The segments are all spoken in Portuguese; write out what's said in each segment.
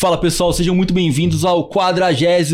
Fala pessoal, sejam muito bem-vindos ao 42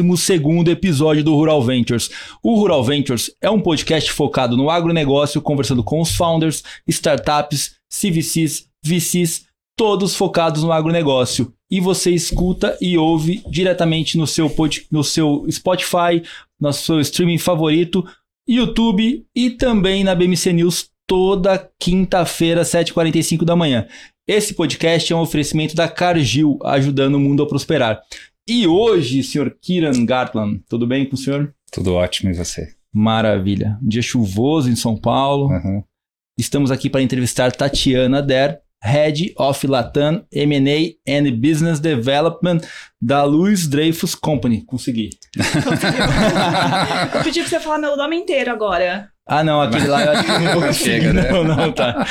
episódio do Rural Ventures. O Rural Ventures é um podcast focado no agronegócio, conversando com os founders, startups, CVCs, VCs, todos focados no agronegócio. E você escuta e ouve diretamente no seu, pod, no seu Spotify, no seu streaming favorito, YouTube e também na BMC News toda quinta-feira, 7h45 da manhã. Esse podcast é um oferecimento da Cargill, ajudando o mundo a prosperar. E hoje, senhor Kiran Gartland, tudo bem com o senhor? Tudo ótimo, e você? Maravilha. Um dia chuvoso em São Paulo. Uhum. Estamos aqui para entrevistar Tatiana Der, Head of Latam M&A and Business Development da Luiz Dreyfus Company. Consegui. Eu pedi para você falar meu nome inteiro agora. Ah, não, aquele lá eu acho que eu não. Chega, né? Não, não, tá.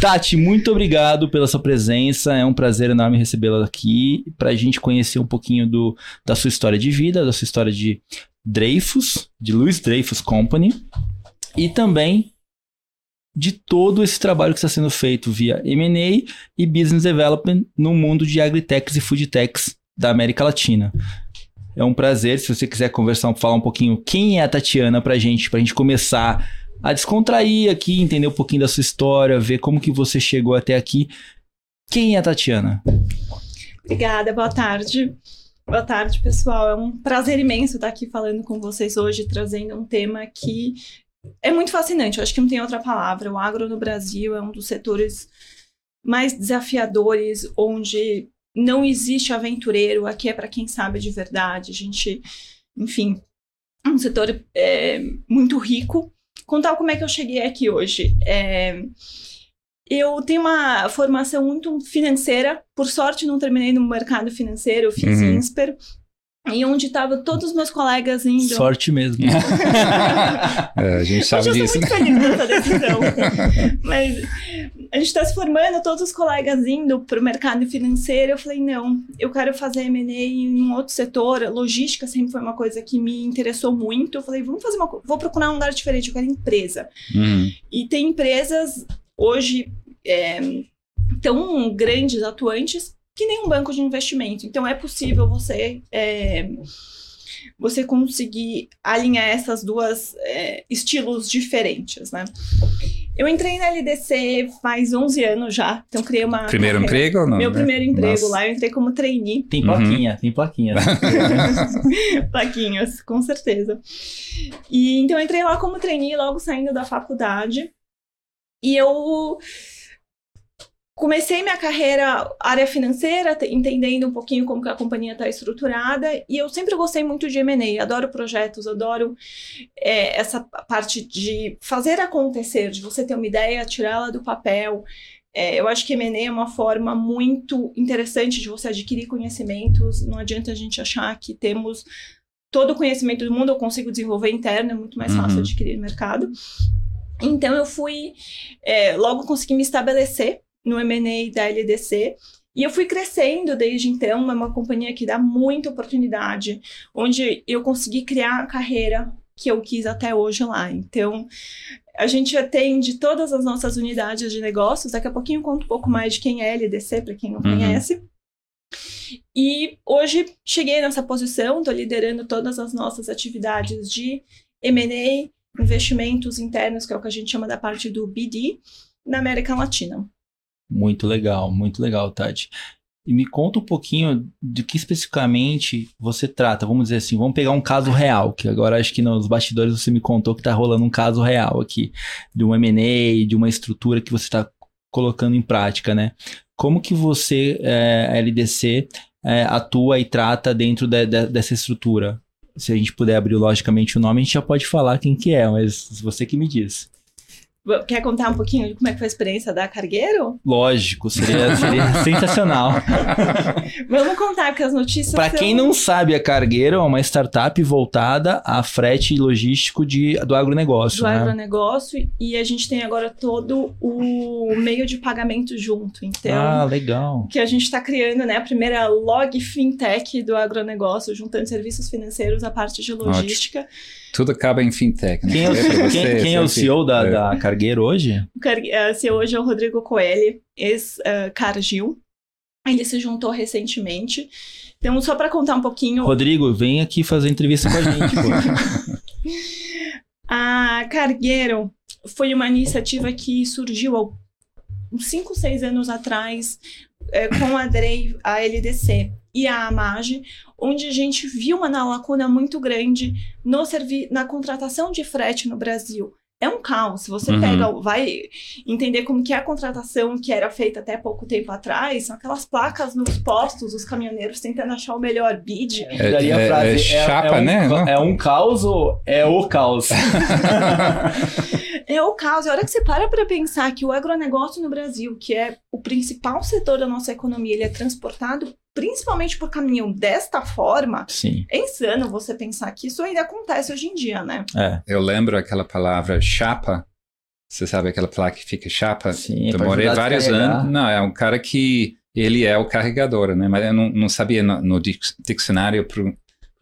Tati, muito obrigado pela sua presença. É um prazer enorme recebê-la aqui para a gente conhecer um pouquinho do, da sua história de vida, da sua história de Dreyfus, de Louis Dreyfus Company, e também de todo esse trabalho que está sendo feito via M&A e Business Development no mundo de agritechs e foodtechs da América Latina. É um prazer, se você quiser conversar, falar um pouquinho quem é a Tatiana pra gente, pra gente começar a descontrair aqui, entender um pouquinho da sua história, ver como que você chegou até aqui. Quem é a Tatiana? Obrigada, boa tarde. Boa tarde, pessoal. É um prazer imenso estar aqui falando com vocês hoje, trazendo um tema que é muito fascinante. Eu acho que não tem outra palavra. O agro no Brasil é um dos setores mais desafiadores, onde não existe aventureiro, aqui é para quem sabe de verdade. A gente, enfim, é um setor é, muito rico. Contar como é que eu cheguei aqui hoje. É, eu tenho uma formação muito financeira. Por sorte, não terminei no mercado financeiro. Eu fiz Uhum. INSPER. E onde estavam todos os meus colegas indo. Sorte mesmo. É, a gente sabe Hoje eu disso. sou muito feliz nessa decisão. Mas a gente está se formando, todos os colegas indo para o mercado financeiro. Eu falei, não, eu quero fazer M&A em um outro setor. Logística sempre foi uma coisa que me interessou muito. Eu falei, vamos fazer uma Vou procurar um lugar diferente, eu quero empresa. Uhum. E tem empresas hoje é, tão grandes, atuantes, que nem um banco de investimento. Então é possível você é, você conseguir alinhar essas duas é, estilos diferentes, né? Eu entrei na LDC faz 11 anos já, então criei uma Primeiro carreira- emprego ou não? Meu né? primeiro emprego Nossa. lá, eu entrei como trainee. Tem Uhum. plaquinha, tem plaquinha. Plaquinhas, com certeza. E então eu entrei lá como trainee, logo saindo da faculdade. E eu comecei minha carreira área financeira, te- entendendo um pouquinho como que a companhia está estruturada. E eu sempre gostei muito de M&A, adoro projetos, adoro é, essa parte de fazer acontecer, de você ter uma ideia, tirá-la do papel. É, eu acho que M&A é uma forma muito interessante de você adquirir conhecimentos. Não adianta a gente achar que temos todo o conhecimento do mundo, eu consigo desenvolver interno, é muito mais fácil Uhum. adquirir no mercado. Então eu fui, é, logo consegui me estabelecer no M&A da LDC. E eu fui crescendo desde então, é uma companhia que dá muita oportunidade, onde eu consegui criar a carreira que eu quis até hoje lá. Então, a gente atende todas as nossas unidades de negócios. Daqui a pouquinho eu conto um pouco mais de quem é LDC, para quem não Uhum. conhece. E hoje cheguei nessa posição, estou liderando todas as nossas atividades de M&A, investimentos internos, que é o que a gente chama da parte do BD, na América Latina. Muito legal, muito legal, Tati. E me conta um pouquinho de que especificamente você trata. Vamos dizer assim, vamos pegar um caso real, que agora acho que nos bastidores você me contou que está rolando um caso real aqui, de um M&A, de uma estrutura que você está colocando em prática, né? Como que você, é, a LDC, é, atua e trata dentro de- de- dessa estrutura? Se a gente puder abrir logicamente o nome, a gente já pode falar quem que é, mas você que me diz. Quer contar um pouquinho de como é que foi a experiência da Cargueiro? Lógico, seria, seria sensacional. Vamos contar, porque as notícias Para são- quem não sabe, a Cargueiro é uma startup voltada a frete logístico de, do agronegócio, do né? agronegócio e a gente tem agora todo o meio de pagamento junto. Então, Ah, legal. que a gente está criando né, a primeira log fintech do agronegócio, juntando serviços financeiros à parte de logística. Tudo acaba em fintech, né? Quem é, o, Falei pra quem- você, quem é o CEO da, É. da Cargueiro hoje? O car- CEO hoje é o Rodrigo Coelho, ex-Cargill. Ele se juntou recentemente. Então, só para contar um pouquinho. Rodrigo, vem aqui fazer entrevista com a gente. A Cargueiro foi uma iniciativa que surgiu há uns 5, 6 anos atrás é, com a DREI, a LDC e a AMAGE, onde a gente viu uma lacuna muito grande no servi na contratação de frete no Brasil é um caos. Se você Uhum. pega, vai entender como que é a contratação que era feita até pouco tempo atrás, são aquelas placas nos postos, os caminhoneiros tentando achar o melhor bid. É- Daí a é- frase, é chapa, um, né? É um caos ou é o caos? É o caos. E a hora que você para para pensar que o agronegócio no Brasil, que é o principal setor da nossa economia, ele é transportado principalmente por caminhão desta forma, Sim, é insano você pensar que isso ainda acontece hoje em dia, né? é. Eu lembro aquela palavra chapa. Você sabe aquela placa que fica chapa? Sim, Demorei vários anos. Não, é um cara que ele é o carregador, né? Mas eu não, não sabia no, no dic- dicionário.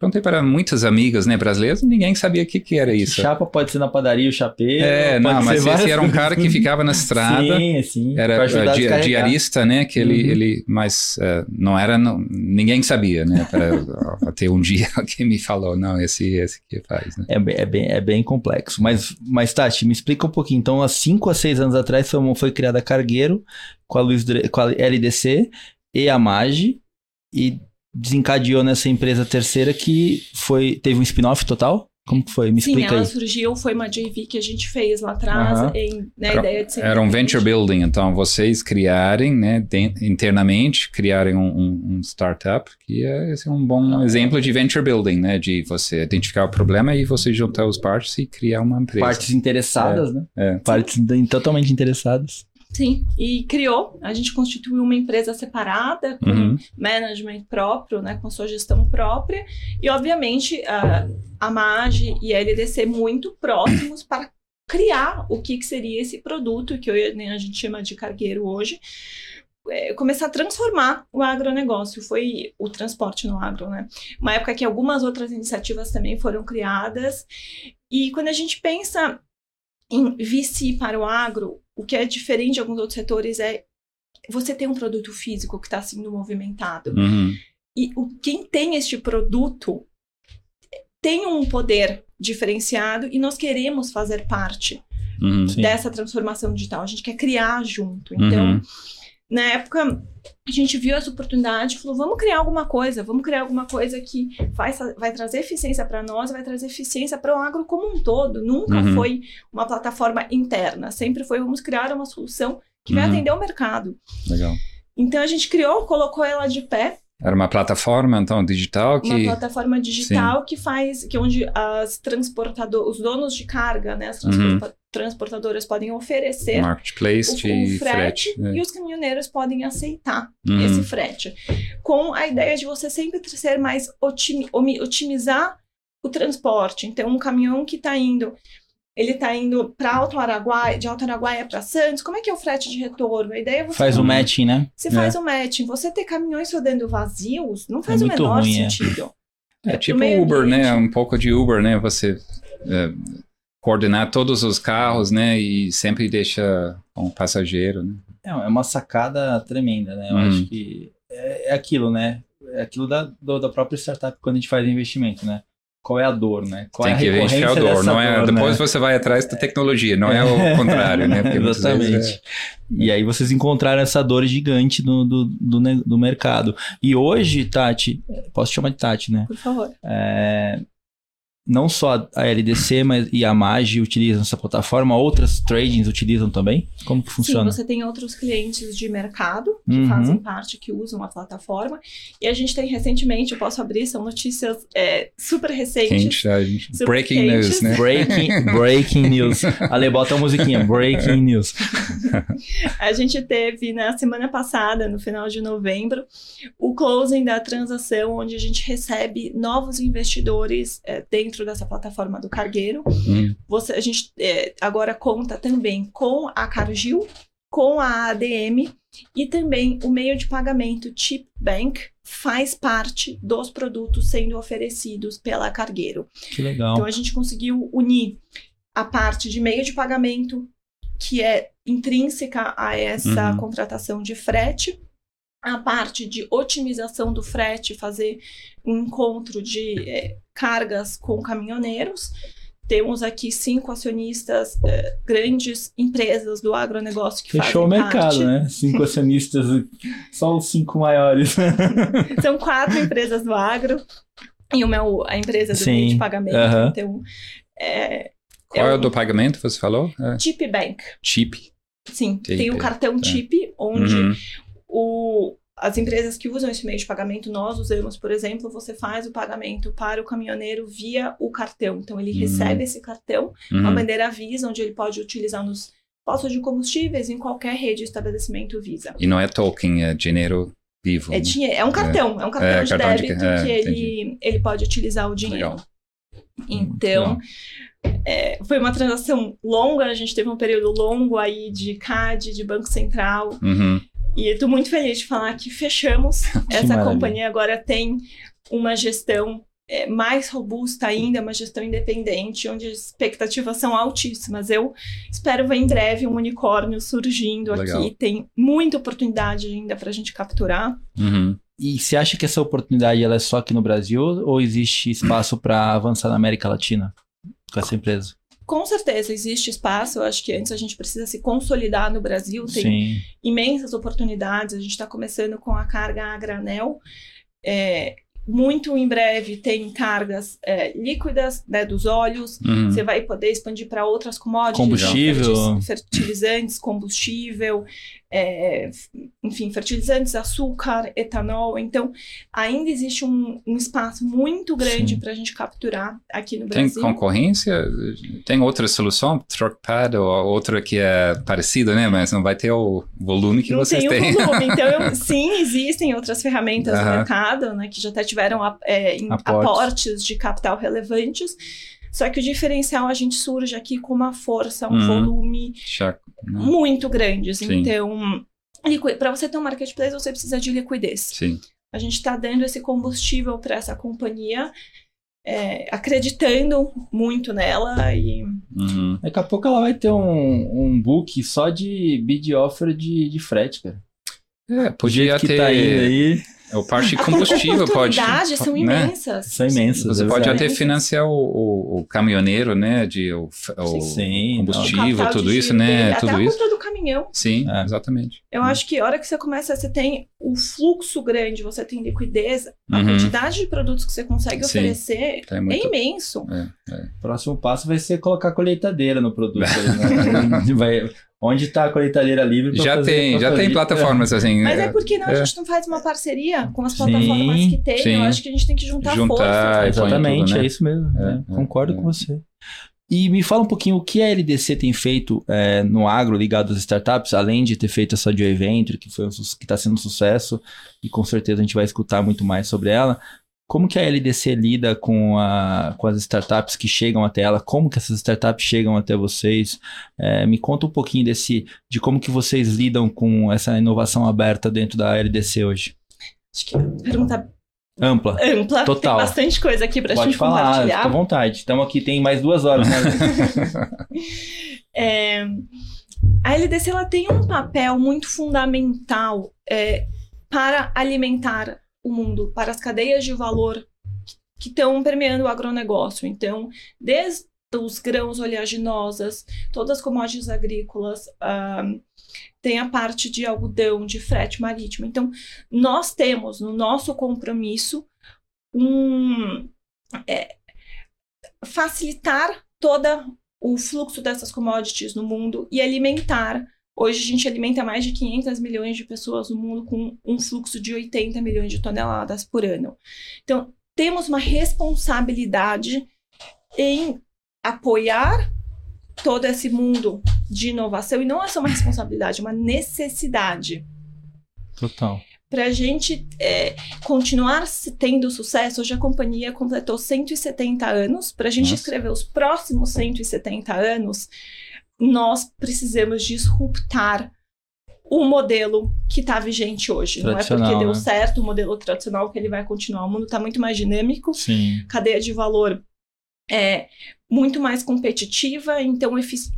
Perguntei para muitas amigas, né, brasileiras, ninguém sabia o que, que era isso. Chapa pode ser na padaria, o chapeiro. É, não, mas esse várias era um cara que ficava na estrada. Sim, sim. Era uh, di- descarregar. diarista, né? Que ele, Uhum. ele mas uh, não era, não, ninguém sabia, né? Até um dia alguém me falou, não, esse, esse que faz, né? É bem, é, bem, é bem complexo. Mas, mas, Tati, me explica um pouquinho. Então, há 5 a 6 anos atrás foi, foi criada a Cargueiro com a, Luiz, com a LDC e a MAGE e desencadeou nessa empresa terceira que foi teve um spin-off total? Como que foi? Me Sim, explica ela aí. surgiu, foi uma JV que a gente fez lá atrás, em, na Era- ideia de ser Era um venture building, então vocês criarem, né, den- internamente, criarem um, um- um startup, que é, esse é um bom exemplo de venture building, né? De você identificar o problema e você juntar os partes e criar uma empresa. Partes interessadas, né? É. Partes totalmente interessadas. Sim, e criou, a gente constituiu uma empresa separada, com Uhum. management próprio, né, com sua gestão própria, e obviamente a, a MAGE e a LDC muito próximos para criar o que, que seria esse produto, que hoje, né, a gente chama de cargueiro hoje, é, começar a transformar o agronegócio, foi o transporte no agro, né? Uma época que algumas outras iniciativas também foram criadas, e quando a gente pensa em VC para o agro, o que é diferente de alguns outros setores é você tem um produto físico que está sendo movimentado. Uhum. E o, quem tem este produto tem um poder diferenciado e nós queremos fazer parte Uhum. Dessa transformação digital. A gente quer criar junto. Então, Uhum. Na época, a gente viu essa oportunidade e falou: vamos criar alguma coisa, vamos criar alguma coisa que vai, vai trazer eficiência para nós, vai trazer eficiência para o agro como um todo. Nunca Uhum. foi uma plataforma interna, sempre foi vamos criar uma solução que vai Uhum. atender o mercado. Legal. Então a gente criou, colocou ela de pé, Era uma plataforma, então, digital uma que... plataforma digital que faz, que onde as transportadoras, os donos de carga, né, as Uhum. Transporta- transportadoras podem oferecer Marketplace o, de o frete, frete. né? e os caminhoneiros podem aceitar Uhum. esse frete. Com a ideia de você sempre ser mais otimi- otimizar o transporte. Então, um caminhão que está indo, ele está indo para Alto Araguaia, de Alto Araguaia para Santos, como é que é o frete de retorno? A ideia é você Faz o matching, né? Você faz o matching. Você ter caminhões rodando vazios não faz o muito menor ruim, é. sentido. É tipo meio Uber, né? ambiente. Um pouco de Uber, né? Você é, coordenar todos os carros, né? E sempre deixa um passageiro, né? É é uma sacada tremenda, né? Eu Hum. acho que é, é aquilo, né? É aquilo da, do- da própria startup quando a gente faz investimento, né? Qual é a dor, né? Qual Tem é a que recorrência dor. dessa Não é, dor, depois né? você vai atrás da tecnologia, não é o contrário, né? Porque vezes Exatamente. E aí vocês encontraram essa dor gigante do, do, do, do mercado. E hoje, Tati, posso te chamar de Tati, né? Por favor. É, não só a LDC mas, e a MAGE utilizam essa plataforma, outras tradings utilizam também? Como que funciona? Sim, você tem outros clientes de mercado que Uhum. fazem parte, que usam a plataforma. E a gente tem recentemente, eu posso abrir, são notícias é, super recentes. Quente, a gente- Super breaking quentes. news, né? Breaking, breaking news. Ale, bota a musiquinha. Breaking news. A gente teve na semana passada, no final de novembro, o closing da transação, onde a gente recebe novos investidores é, dentro dessa plataforma do Cargueiro. Hum, Você, a gente é, agora conta também com a Cargill, com a ADM e também o meio de pagamento Chip Bank faz parte dos produtos sendo oferecidos pela Cargueiro. Que legal. Então a gente conseguiu unir a parte de meio de pagamento que é intrínseca a essa Uhum. contratação de frete a parte de otimização do frete, fazer um encontro de é, cargas com caminhoneiros. Temos aqui cinco acionistas, é, grandes empresas do agronegócio que Fechou o mercado, parte. né? Cinco acionistas, só os cinco maiores. São quatro empresas do agro e uma é o- a empresa do Sim, meio de pagamento. aham. Então, é, Qual é é o do pagamento, você falou? É. Chip Bank. Chip. Sim, Chip, tem o cartão tá. chip, onde Uhum. O, as empresas que usam esse meio de pagamento, nós usamos, por exemplo, você faz o pagamento para o caminhoneiro via o cartão. Então, ele Uhum. recebe esse cartão, uma Uhum. bandeira Visa, onde ele pode utilizar nos postos de combustíveis, em qualquer rede de estabelecimento Visa. E não é token, é dinheiro vivo. É, né? dinheiro, é um cartão, é, um cartão É, de cartão de- débito é, que ele, ele pode utilizar o dinheiro. Legal. Então, é, foi uma transação longa, a gente teve um período longo aí de CAD, de Banco Central, Uhum. E eu tô muito feliz de falar que fechamos. Essa maravilha. companhia agora tem uma gestão é, mais robusta ainda, uma gestão independente, onde as expectativas são altíssimas. Eu espero ver em breve um unicórnio surgindo Legal. aqui. Tem muita oportunidade ainda para a gente capturar. Uhum. E você acha que essa oportunidade ela é só aqui no Brasil ou existe espaço para avançar na América Latina com essa empresa? Com certeza existe espaço. Eu acho que antes a gente precisa se consolidar no Brasil. Tem Sim. imensas oportunidades. A gente está começando com a carga a granel. É, muito em breve tem cargas é, líquidas né, dos óleos. Uhum. Você vai poder expandir para outras commodities. Combustível. ferti- Fertilizantes, combustível, é, enfim, fertilizantes, açúcar, etanol. Então, ainda existe um, um espaço muito grande para a gente capturar aqui no Tem Brasil. concorrência? Tem outra solução? Truckpad ou outra que é parecida, né? Mas não vai ter o volume que não vocês tem têm. o volume. Então, eu- sim, existem outras ferramentas no mercado, né, que já até tiveram é, Aportes. aportes de capital relevantes. Só que o diferencial a gente surge aqui com uma força, um Uhum. volume Já- né? muito grandes. Sim. Então, para você ter um marketplace, você precisa de liquidez. Sim. A gente está dando esse combustível para essa companhia, é, acreditando muito nela e Uhum. Daqui a pouco ela vai ter um, um book só de bid offer de, de frete, cara. É, podia que ter. tá aí, É o parte de as combustível pode. oportunidades são né? imensas. são imensas. Você é pode até financiar o, o, o caminhoneiro, né? De, o, o Sim, O combustível, capital de tudo isso, né? dele, Tudo até a isso. compra do caminhão. Sim, É. exatamente. Eu acho que a hora que você começa, você tem o fluxo grande, você tem liquidez, a Uhum. quantidade de produtos que você consegue Sim. oferecer Tá é muito- imenso. O próximo passo vai ser colocar colheitadeira no produto. né? vai, onde tá a colheitadeira livre? Já fazer- tem, já tem plataformas assim. Mas é é, porque não, a é. gente não faz uma parceria com as Sim, plataformas que tem. sim. Eu acho que a gente tem que juntar, Juntar forças. e- Exatamente, tudo, né? é isso mesmo. É, né? é, Concordo é. com você. E me fala um pouquinho o que a LDC tem feito é, no agro ligado às startups, além de ter feito essa Joy Venture, que foi um, su- que está sendo um sucesso, e com certeza a gente vai escutar muito mais sobre ela. Como que a LDC lida com, a, com as startups que chegam até ela? Como que essas startups chegam até vocês? É, me conta um pouquinho desse, de como que vocês lidam com essa inovação aberta dentro da LDC hoje. Acho que é uma pergunta Ampla. ampla. Total. Tem bastante coisa aqui pra Pode gente falar, fica à compartilhar. vontade. Estamos aqui, tem mais duas horas, né? É, a LDC ela tem um papel muito fundamental é, para alimentar o mundo, para as cadeias de valor que estão permeando o agronegócio. Então, desde os grãos oleaginosas, todas as commodities agrícolas, ah, tem a parte de algodão, de frete marítimo. Então, nós temos no nosso compromisso um é, facilitar toda o fluxo dessas commodities no mundo e alimentar. Hoje a gente alimenta mais de 500 milhões de pessoas no mundo com um fluxo de 80 milhões de toneladas por ano. Então, temos uma responsabilidade em apoiar todo esse mundo de inovação e não é só uma responsabilidade, é uma necessidade Total. para a gente é, continuar tendo sucesso, hoje a companhia completou 170 anos. Para a gente Nossa. escrever os próximos 170 anos, nós precisamos disruptar o modelo que está vigente hoje. Não é porque deu né? certo o modelo tradicional que ele vai continuar. O mundo está muito mais dinâmico Sim. cadeia de valor é muito mais competitiva, então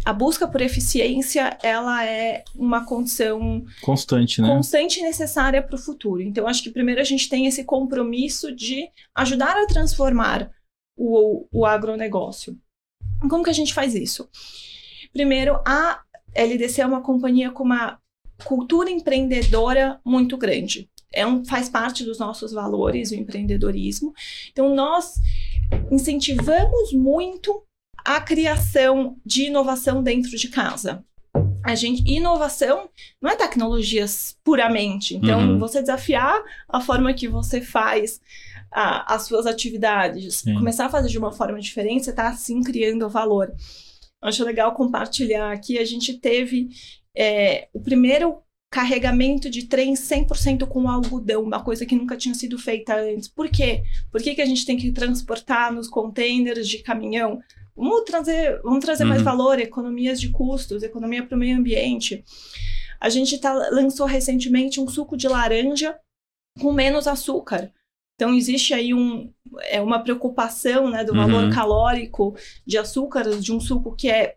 a busca por eficiência ela é uma condição constante, né? Constante e necessária para o futuro. Então acho que primeiro a gente tem esse compromisso de ajudar a transformar o, o agronegócio. Como que a gente faz isso? Primeiro, a LDC é uma companhia com uma cultura empreendedora muito grande. É um, faz parte dos nossos valores, o empreendedorismo. Então, nós incentivamos muito a criação de inovação dentro de casa. A gente, inovação não é tecnologias puramente. Então, uhum. você desafiar a forma que você faz a, as suas atividades, Sim. começar a fazer de uma forma diferente, você está assim criando valor. Acho legal compartilhar aqui. A gente teve é, o primeiro carregamento de trem 100% com algodão, uma coisa que nunca tinha sido feita antes. Por quê? Por que, que a gente tem que transportar nos containers de caminhão? Vamos trazer, vamos trazer uhum. mais valor, economias de custos, economia para o meio ambiente. A gente tá, lançou recentemente um suco de laranja com menos açúcar. Então, existe aí um, é uma preocupação né, do valor uhum. calórico de açúcares de um suco que é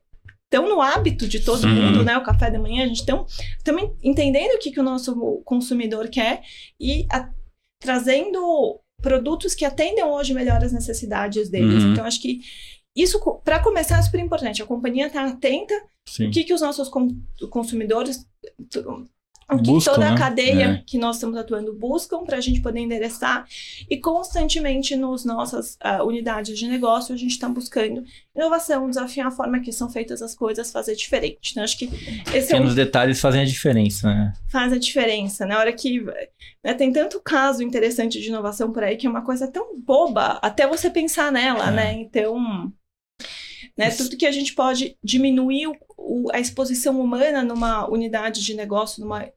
tão no hábito de todo Sim. mundo, né? O café da manhã, a gente estão também entendendo o que, que o nosso consumidor quer e a, trazendo produtos que atendem hoje melhor as necessidades deles. Uhum. Então, acho que isso, para começar, é super importante. A companhia está atenta o que, que os nossos consumidores que buscam, toda a né? cadeia é. que nós estamos atuando buscam para a gente poder endereçar e constantemente nas nossas uh, unidades de negócio a gente está buscando inovação, desafiar a forma que são feitas as coisas, fazer diferente. Então, acho que esse Pequenos é um... detalhes fazem a diferença, né? Faz a diferença. Na hora que né, tem tanto caso interessante de inovação por aí que é uma coisa tão boba até você pensar nela, é. né? Então né? Tudo que a gente pode diminuir o, o, a exposição humana numa unidade de negócio, numa,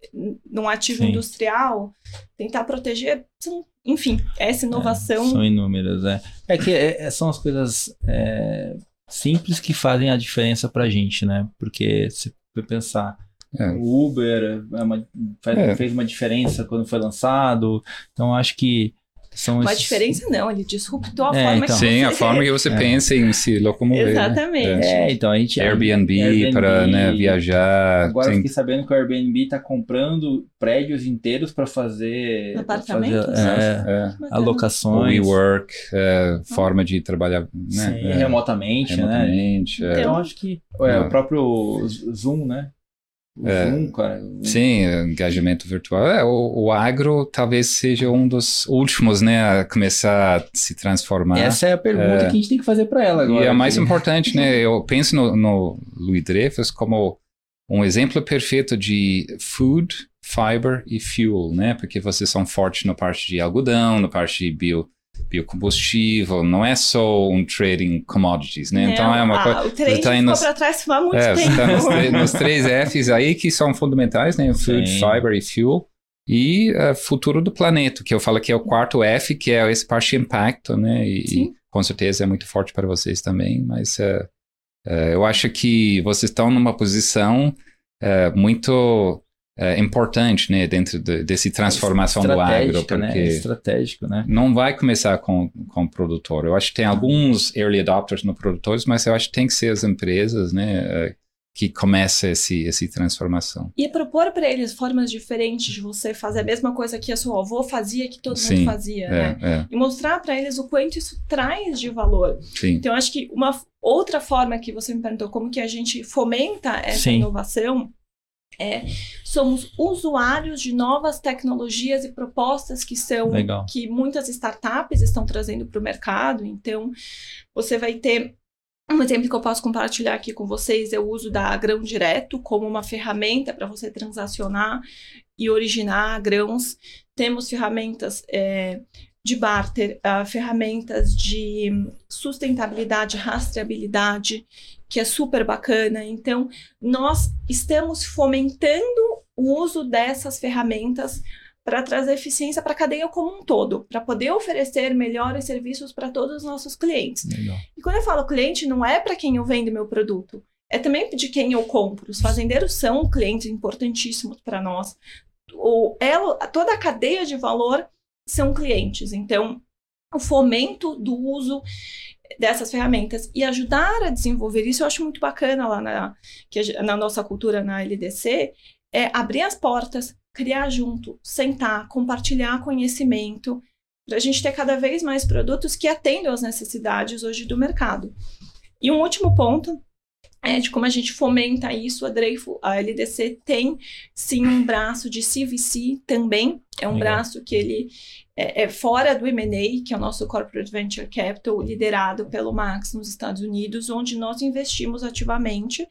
num ativo Sim. industrial, tentar proteger, são, enfim, essa inovação. É, são inúmeras, é. É que é, é são as coisas é, simples que fazem a diferença pra gente, né? Porque se você pensar. É. O Uber é uma, fez, fez uma diferença quando foi lançado. Então, acho que são uma esses... diferença não, ele disruptou a é, forma então. que Sim, você... a forma que você é. pensa em se locomover. Né? Exatamente. Né? É, então a gente... Airbnb, Airbnb para né, viajar. Agora tem... eu fiquei sabendo que o Airbnb está comprando prédios inteiros para fazer... Apartamentos? Fazer, é, alocações. WeWork, é, forma de trabalhar né, Sim, é, remotamente, remotamente, né? Então acho que o próprio Zoom, né? É, Zoom, cara. Sim, engajamento virtual. É, o, o, agro talvez seja um dos últimos, né, a começar a se transformar. Essa é a pergunta é, que a gente tem que fazer para ela agora. E é mais importante, né? Eu penso no, no Louis Dreyfus como um exemplo perfeito de food, fiber e fuel, né? Porque vocês são fortes na parte de algodão, na parte de bio biocombustível, não é só um trading commodities, né? Não, então é uma ah, coisa. O trading tá ficou nos, para trás há muito é, tempo. Tá nos, nos, três Fs aí que são fundamentais, né? Food, Sim. fiber e fuel. E uh, futuro do planeta, que eu falo que é o quarto F, que é esse parte de impacto, né? E, e, com certeza é muito forte para vocês também, mas uh, uh, eu acho que vocês estão numa posição muito é, importante, né, dentro de, desse transformação do agro, né? porque né? estratégico, né? Não vai começar com, com o produtor. Eu acho que tem alguns early adopters no produtores, mas eu acho que tem que ser as empresas, né, é, que começa esse esse transformação. E propor para eles formas diferentes de você fazer a mesma coisa que a sua avó fazia, que todo Sim, mundo fazia, é, né? É. E mostrar para eles o quanto isso traz de valor. Sim. Então, acho que uma outra forma que você me perguntou, como que a gente fomenta essa Sim. inovação, é, somos usuários de novas tecnologias e propostas que são Legal. que muitas startups estão trazendo para o mercado. Então, você vai ter um exemplo que eu posso compartilhar aqui com vocês é o uso da grão direto como uma ferramenta para você transacionar e originar grãos. Temos ferramentas é, de barter, uh, ferramentas de sustentabilidade, rastreabilidade, que é super bacana. Então, nós estamos fomentando o uso dessas ferramentas para trazer eficiência para a cadeia como um todo, para poder oferecer melhores serviços para todos os nossos clientes. Legal. E quando eu falo cliente, não é para quem eu vendo meu produto, é também de quem eu compro. Os fazendeiros são clientes importantíssimos para nós. O elo, toda a cadeia de valor são clientes. Então, o fomento do uso dessas ferramentas e ajudar a desenvolver isso, eu acho muito bacana lá na, que na nossa cultura na LDC, é abrir as portas, criar junto, sentar, compartilhar conhecimento, para a gente ter cada vez mais produtos que atendam às necessidades hoje do mercado. E um último ponto é, de como a gente fomenta isso. A Dreyfus, a LDC tem sim um braço de CVC também. É um Legal. braço que ele é, é fora do M&A, que é o nosso Corporate Venture Capital, liderado pelo Max nos Estados Unidos, onde nós investimos ativamente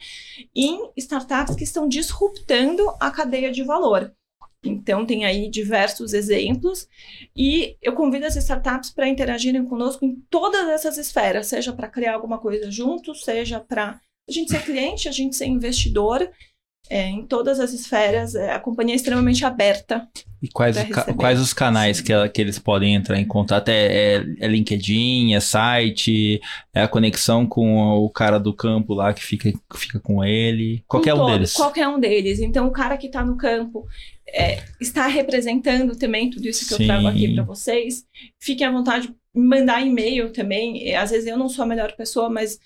em startups que estão disruptando a cadeia de valor. Então, tem aí diversos exemplos. E eu convido as startups para interagirem conosco em todas essas esferas, seja para criar alguma coisa junto, seja para a gente ser cliente, a gente ser investidor. É, em todas as esferas, é, a companhia é extremamente aberta. E quais, quais os canais que, que eles podem entrar em contato? É, é, é, LinkedIn, é site, é a conexão com o cara do campo lá que fica, fica com ele? Qualquer com um deles. Qualquer um deles. Então, o cara que está no campo é, está representando também tudo isso que Sim. eu trago aqui para vocês. Fiquem à vontade de mandar e-mail também. Às vezes eu não sou a melhor pessoa, mas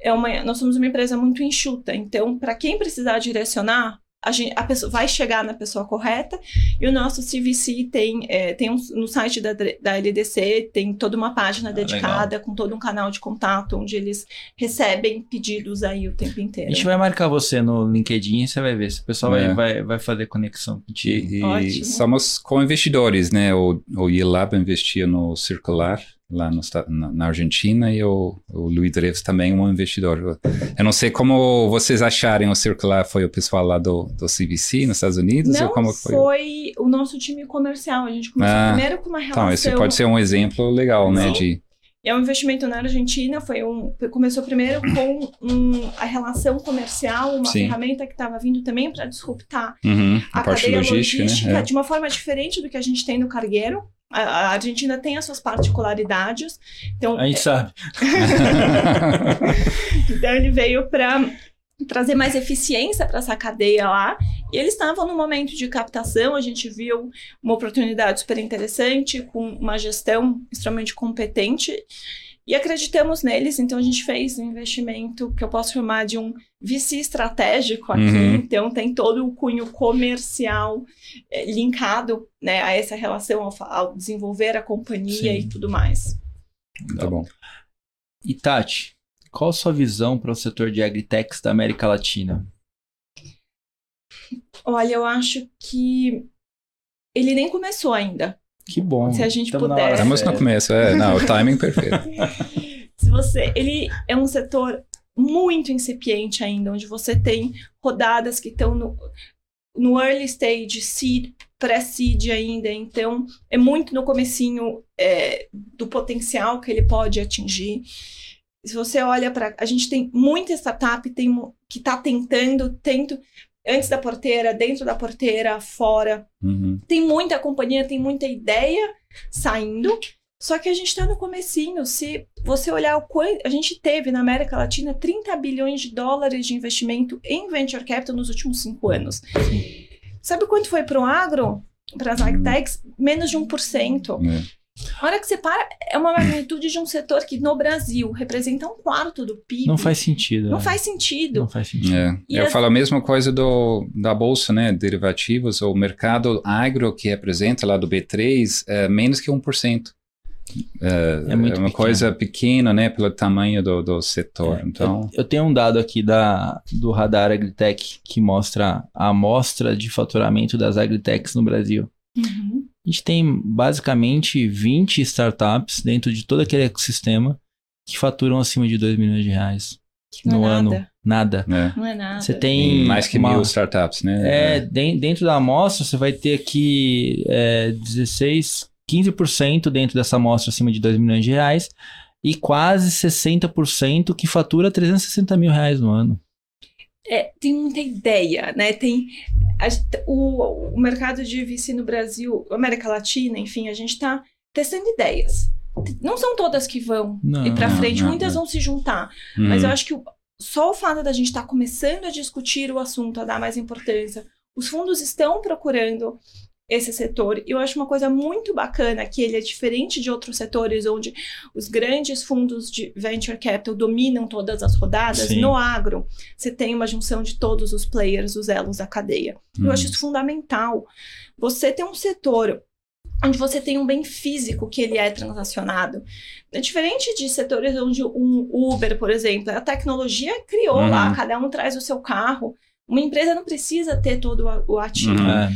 é uma, nós somos uma empresa muito enxuta. Então, para quem precisar direcionar, a, gente, a pessoa vai chegar na pessoa correta. E o nosso CVC tem, é, tem um, no site da, da LDC, tem toda uma página ah, dedicada, legal. com todo um canal de contato, onde eles recebem pedidos aí o tempo inteiro. A gente vai marcar você no LinkedIn e você vai ver. Se o pessoal é. vai, vai, vai fazer conexão contigo. E, e somos co-investidores, né? O, o Yelab investia no Circular lá no, na, na, Argentina e o, o Luiz Dreves também um investidor. Eu não sei como vocês acharem o circular foi o pessoal lá do, do CVC nos Estados Unidos? Não ou como foi? foi o nosso time comercial. A gente começou ah, primeiro com uma relação... Então, esse pode ser um exemplo legal, né? De... É um investimento na Argentina, foi um, começou primeiro com um, a relação comercial, uma Sim. ferramenta que estava vindo também para disruptar uhum, a, a parte logística, logística né? de uma forma diferente do que a gente tem no cargueiro. A Argentina tem as suas particularidades. Então, a gente é... sabe. então ele veio para trazer mais eficiência para essa cadeia lá. E eles estavam no momento de captação, a gente viu uma oportunidade super interessante, com uma gestão extremamente competente. E acreditamos neles, então a gente fez um investimento que eu posso chamar de um VC estratégico aqui. Uhum. Então tem todo o cunho comercial é, linkado né, a essa relação ao, ao desenvolver a companhia Sim. e tudo mais. Muito bom. E Tati, qual a sua visão para o setor de agritechs da América Latina? Olha, eu acho que ele nem começou ainda. Que bom. Se a gente Tamo puder. Estamos no começo, é. Não, o timing perfeito. Se você. Ele é um setor muito incipiente ainda, onde você tem rodadas que estão no, no early stage, seed, pré-seed ainda, então é muito no comecinho é, do potencial que ele pode atingir. Se você olha para, a gente tem muita startup tem, que está tentando, tento, antes da porteira, dentro da porteira, fora. Uhum. Tem muita companhia, tem muita ideia saindo. Só que a gente está no comecinho. Se você olhar o quanto a gente teve na América Latina 30 bilhões de dólares de investimento em venture capital nos últimos cinco anos. Sabe quanto foi para o agro? Para as agtechs? Menos de 1%. É. A hora que você para, é uma magnitude de um setor que no Brasil representa um quarto do PIB. Não faz sentido. Não é. faz sentido. Não faz sentido. É. Eu as... falo a mesma coisa do, da bolsa, né? Derivativos, o mercado agro que representa lá do B3 é menos que 1%. É, é, é uma pequeno. coisa pequena, né, pelo tamanho do, do setor. É, então... Eu, eu, tenho um dado aqui da, do Radar Agritech que mostra a amostra de faturamento das agritechs no Brasil. Uhum. A gente tem basicamente 20 startups dentro de todo aquele ecossistema que faturam acima de 2 milhões de reais no é ano. Nada. Nada. É. Não é nada. Você tem. Mais que uma, mil startups, né? É, dentro da amostra, você vai ter aqui é, 16, 15% dentro dessa amostra acima de 2 milhões de reais e quase 60% que fatura 360 mil reais no ano. É, tem muita ideia, né? Tem a, o, o mercado de VC no Brasil, América Latina, enfim, a gente está testando ideias. Não são todas que vão não, ir para frente, não, muitas não. vão se juntar. Hum. Mas eu acho que o, só o fato da gente estar tá começando a discutir o assunto, a dar mais importância, os fundos estão procurando esse setor. E eu acho uma coisa muito bacana que ele é diferente de outros setores onde os grandes fundos de venture capital dominam todas as rodadas. Sim. No agro, você tem uma junção de todos os players, os elos da cadeia. Eu Uhum. acho isso fundamental. Você tem um setor onde você tem um bem físico que ele é transacionado. É diferente de setores onde um Uber, por exemplo, a tecnologia criou Uhum. lá, cada um traz o seu carro. Uma empresa não precisa ter todo o- ativo. Uhum. É,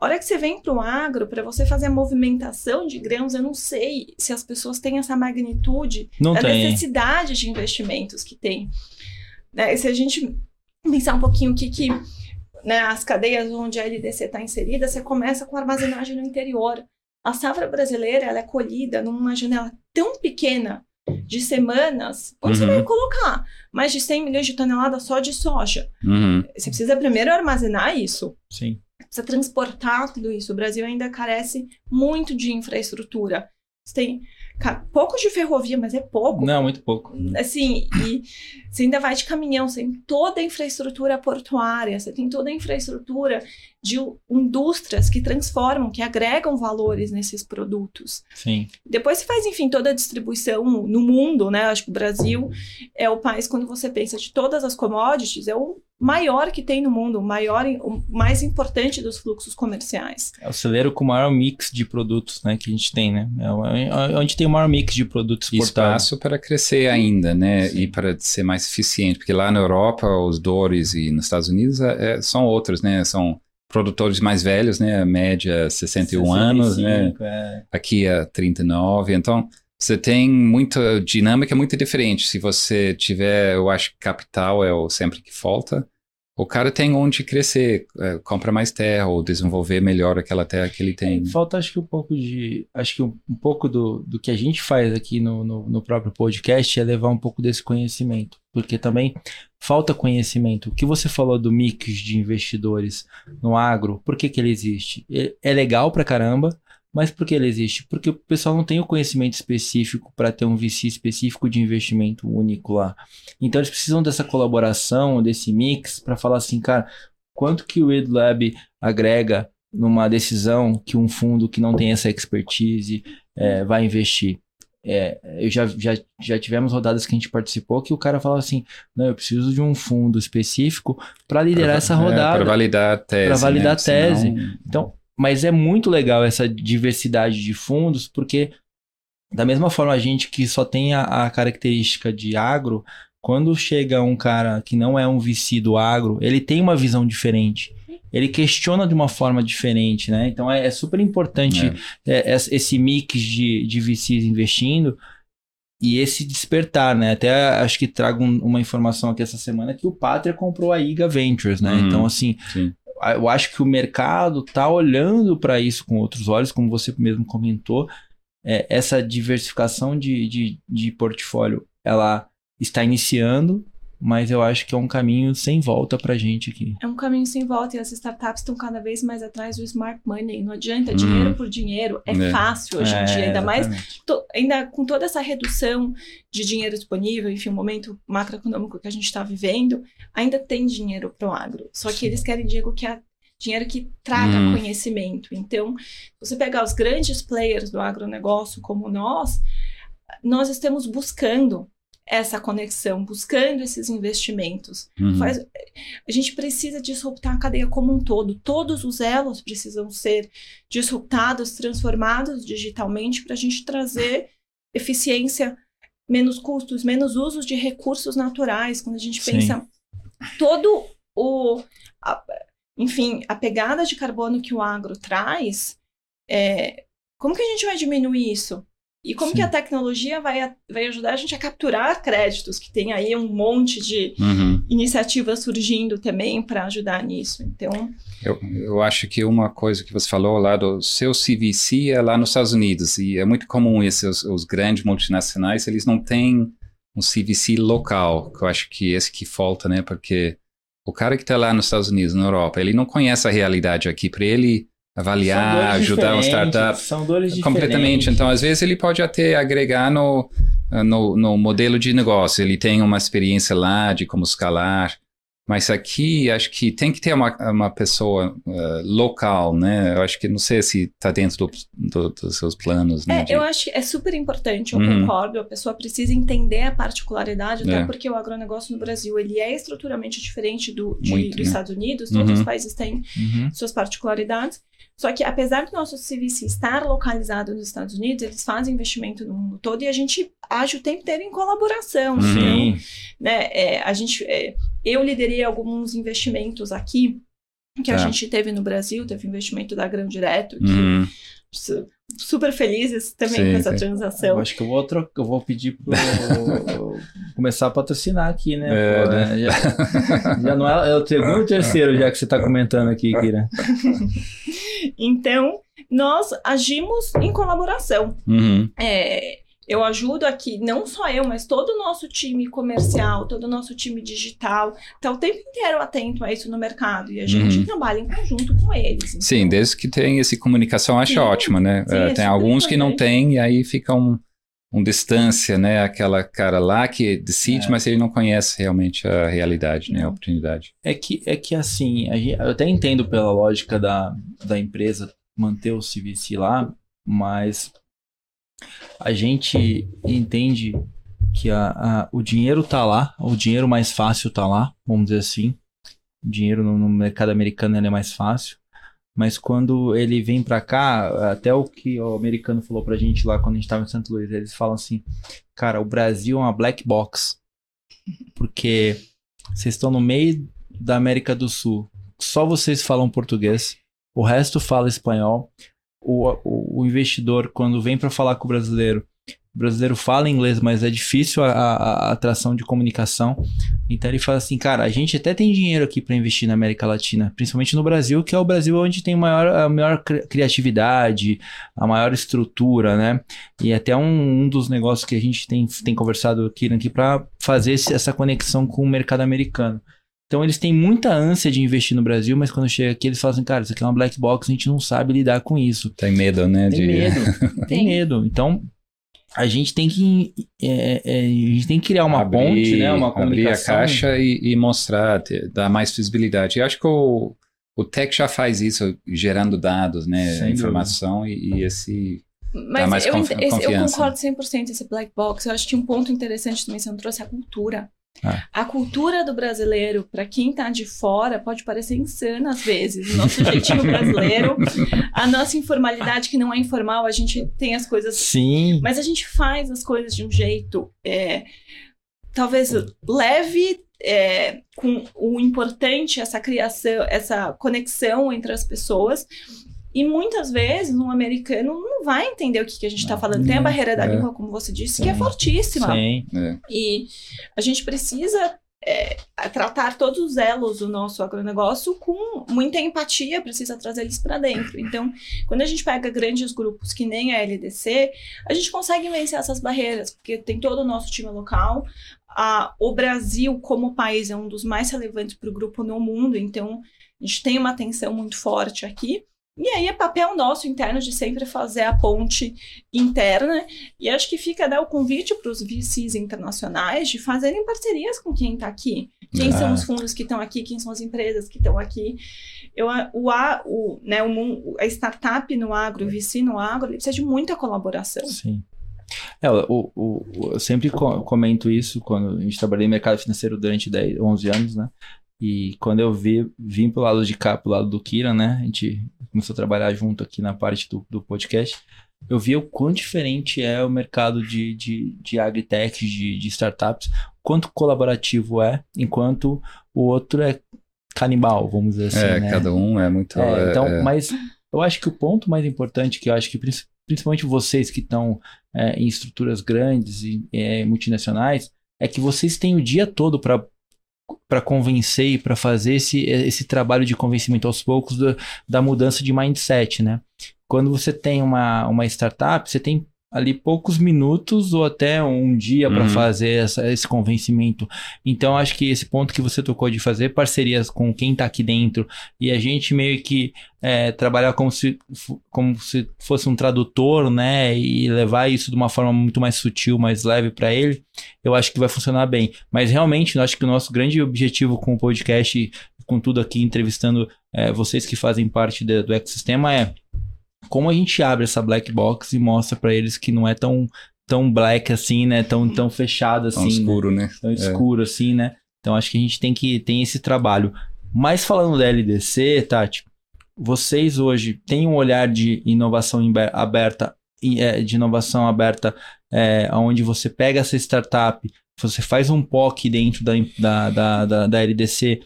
A hora que você vem para o agro, para você fazer a movimentação de grãos, eu não sei se as pessoas têm essa magnitude não da tem. necessidade de investimentos que tem. Né? Se a gente pensar um pouquinho o que, que né, as cadeias onde a LDC está inserida, você começa com armazenagem no interior. A safra brasileira ela é colhida numa janela tão pequena de semanas, onde você Uhum. vai colocar mais de 100 milhões de toneladas só de soja. Uhum. Você precisa primeiro armazenar isso Sim. Precisa transportar tudo isso. O Brasil ainda carece muito de infraestrutura. Você tem pouco de ferrovia, mas é pouco. Não, muito pouco. Assim, e você ainda vai de caminhão, você tem toda a infraestrutura portuária, você tem toda a infraestrutura de indústrias que transformam, que agregam valores nesses produtos. Sim. Depois você faz, enfim, toda a distribuição no mundo, né? Acho que o Brasil é o país, quando você pensa de todas as commodities, é o maior que tem no mundo, o maior, o mais importante dos fluxos comerciais. É o celeiro com o maior mix de produtos né, que a gente tem, né? É é onde tem o maior mix de produtos E exportados. espaço para crescer ainda, né? Sim. E para ser mais eficiente, porque lá na Europa, os dores e nos Estados Unidos é, é- são outros, né? São produtores mais velhos, né? A média 61 anos, né? 65, é. Aqui é 39. Então, você tem muita dinâmica muito diferente. Se você tiver, eu acho que capital é o sempre que falta. O cara tem onde crescer, é, compra mais terra ou desenvolver melhor aquela terra que ele tem. né? Falta, acho que um pouco de. Acho que um, um pouco do, do que a gente faz aqui no, no, no próprio podcast é levar um pouco desse conhecimento. Porque também falta conhecimento. O que você falou do mix de investidores no agro, por que, que ele existe? É legal pra caramba, mas por que ele existe? Porque o pessoal não tem o conhecimento específico para ter um VC específico de investimento único lá. Então eles precisam dessa colaboração, desse mix, para falar assim, cara, quanto que o EdLab agrega numa decisão que um fundo que não tem essa expertise é, vai investir. É, eu já, já, já tivemos rodadas que a gente participou que o cara fala assim: não, eu preciso de um fundo específico para liderar essa Para rodada. validar a tese. Pra validar né? a tese. Senão- Então, mas é muito legal essa diversidade de fundos, porque da mesma forma a gente que só tem a, a característica de agro, quando chega um cara que não é um VC do agro, ele tem uma visão diferente. Ele questiona de uma forma diferente, né? Então é, é super importante É. é, es- esse mix de, de VCs investindo e esse despertar, né? Até acho que trago um- uma informação aqui essa semana que o Pátria comprou a IGA Ventures, né? Uhum. Então, assim, Sim. A- eu acho que o mercado tá olhando para isso com outros olhos, como você mesmo comentou. É, essa diversificação de, de, de portfólio, ela está iniciando, mas eu acho que é um caminho sem volta pra gente aqui. É um caminho sem volta e as startups estão cada vez mais atrás do smart money. Não adianta, Uhum. dinheiro por dinheiro é, É. fácil hoje em É, dia, ainda mais exatamente. to- ainda com toda essa redução de dinheiro disponível, enfim, o momento macroeconômico que a gente está vivendo, ainda tem dinheiro para o agro. Só que eles querem dinheiro que é dinheiro que traga Uhum. conhecimento. Então, se você pegar os grandes players do agronegócio como nós, nós estamos buscando essa conexão, buscando esses investimentos. Uhum. Faz- a gente precisa disruptar a cadeia como um todo. Todos os elos precisam ser disruptados, transformados digitalmente para a gente trazer eficiência, menos custos, menos usos de recursos naturais. Quando a gente Sim. pensa todo o, a- enfim, a pegada de carbono que o agro traz, é, como que a gente vai diminuir isso? E como Sim. que a tecnologia vai, vai ajudar a gente a capturar créditos, que tem aí um monte de Uhum. iniciativas surgindo também para ajudar nisso. Então, Eu, eu acho que uma coisa que você falou lá do seu CVC é lá nos Estados Unidos e é muito comum esses os grandes multinacionais eles não têm um CVC local que eu acho que esse que falta né porque o cara que está lá nos Estados Unidos na Europa ele não conhece a realidade aqui para ele avaliar ajudar um diferentes, startup. São dores completamente. Diferentes. então às vezes ele pode até agregar no no, no modelo de negócio. Ele tem uma experiência lá de como escalar Mas aqui acho que tem que ter uma, uma pessoa uh, local, né? Eu acho que não sei se está dentro do, do, dos seus planos. Né, é, de... eu acho que é super importante, eu uhum. concordo. A pessoa precisa entender a particularidade, até é. porque o agronegócio no Brasil ele é estruturalmente diferente do, de, Muito, dos né? Estados Unidos. Todos uhum. os países têm uhum. suas particularidades. Só que apesar do nosso CVC estar localizado nos Estados Unidos, eles fazem investimento no mundo todo e a gente age o tempo inteiro em colaboração. Sim. Então, né, é, a gente, é, eu liderei alguns investimentos aqui que a é. gente teve no Brasil, teve investimento da Grão Direto, que uhum. super felizes também sim, com essa sim. transação. Eu acho que eu vou, eu vou pedir para começar a patrocinar aqui, né? É, Pô, né? Já, já, não é, é o segundo ou terceiro já que você está comentando aqui, Kira. então, nós agimos em colaboração. Uhum. É, eu ajudo aqui, não só eu, mas todo o nosso time comercial, todo o nosso time digital, está o tempo inteiro atento a isso no mercado. E a gente uhum. trabalha em conjunto com eles. Então... Sim, desde que tem essa comunicação, acho Sim. ótima, né? Sim, é, tem alguns que não tem, e aí fica um, um distância, né? Aquela cara lá que decide, é. mas ele não conhece realmente a realidade, né? A oportunidade. É que, é que assim, gente, eu até entendo pela lógica da, da empresa manter o CVC lá, mas a gente entende que a, a, o dinheiro tá lá, o dinheiro mais fácil tá lá, vamos dizer assim. O dinheiro no, no mercado americano é mais fácil. Mas quando ele vem para cá, até o que o americano falou pra gente lá quando a gente tava em Santo Luís, eles falam assim: cara, o Brasil é uma black box. Porque vocês estão no meio da América do Sul, só vocês falam português, o resto fala espanhol o, o, o investidor, quando vem para falar com o brasileiro, o brasileiro fala inglês, mas é difícil a, a, atração de comunicação. Então ele fala assim, cara, a gente até tem dinheiro aqui para investir na América Latina, principalmente no Brasil, que é o Brasil onde tem maior, a maior criatividade, a maior estrutura, né? E até um, um dos negócios que a gente tem, tem conversado aqui, aqui para fazer essa conexão com o mercado americano. Então eles têm muita ânsia de investir no Brasil, mas quando chega aqui eles falam assim, cara, isso aqui é uma black box, a gente não sabe lidar com isso. Tem medo, né? Tem de... medo, tem medo. Então a gente tem que é, é, a gente tem que criar uma abrir, ponte, né? Uma comunicação. Abrir a caixa e, e mostrar, ter, dar mais visibilidade. Eu acho que o, o tech já faz isso, gerando dados, né? Sem informação e, e, esse mas eu, esse, eu concordo 100% esse black box. Eu acho que um ponto interessante também você não trouxe a cultura. Ah. A cultura do brasileiro, para quem tá de fora, pode parecer insana às vezes. O nosso jeitinho brasileiro, a nossa informalidade, que não é informal, a gente tem as coisas. Sim. Mas a gente faz as coisas de um jeito. É, talvez leve, é, com o importante, essa criação, essa conexão entre as pessoas, e muitas vezes um americano não vai entender o que, que a gente está falando. Tem a barreira da é. língua, como você disse, Sim. que é fortíssima. Sim. É. E a gente precisa é, tratar todos os elos do nosso agronegócio com muita empatia, precisa trazer eles para dentro. Então, quando a gente pega grandes grupos que nem a LDC, a gente consegue vencer essas barreiras, porque tem todo o nosso time local. A, o Brasil, como país, é um dos mais relevantes para o grupo no mundo, então a gente tem uma atenção muito forte aqui. E aí é papel nosso interno de sempre fazer a ponte interna. E acho que fica dar o convite para os VCs internacionais de fazerem parcerias com quem está aqui. Quem são os fundos que estão aqui, quem são as empresas que estão aqui. Eu, o, a, o, né, o, a startup no agro, o VC no agro, ele precisa de muita colaboração. Sim. É, o, o, eu sempre comento isso quando a gente trabalhei no mercado financeiro durante 10, 11 anos, né? E quando eu vi, vim pro lado de cá, pro lado do Kira, né? A gente começou a trabalhar junto aqui na parte do, do podcast. Eu vi o quão diferente é o mercado de, de, de agritech, de, de startups, quanto colaborativo é, enquanto o outro é canibal, vamos dizer assim. É, né? cada um é muito. É, então, é... mas eu acho que o ponto mais importante, que eu acho que principalmente vocês que estão é, em estruturas grandes e é, multinacionais, é que vocês têm o dia todo para para convencer e para fazer esse, esse trabalho de convencimento aos poucos do, da mudança de mindset, né? Quando você tem uma, uma startup, você tem ali poucos minutos ou até um dia para Uhum. fazer essa- esse convencimento. Então, acho que esse ponto que você tocou de fazer parcerias com quem tá aqui dentro e a gente meio que é, trabalhar como se, como se fosse um tradutor, né? E levar isso de uma forma muito mais sutil, mais leve para ele, eu acho que vai funcionar bem. Mas realmente, eu acho que o nosso grande objetivo com o podcast, com tudo aqui, entrevistando é, vocês que fazem parte de- do ecossistema, é como a gente abre essa black box e mostra para eles que não é tão tão black assim, né? Tão tão fechado assim, Tão né? escuro, né? tão escuro assim, né? Então acho que a gente tem que tem esse trabalho. Mas falando da LDC, Tati, vocês hoje têm um olhar de inovação aberta, é, de inovação aberta, é, onde você pega essa startup, você faz um POC dentro da, da, da, da, da LDC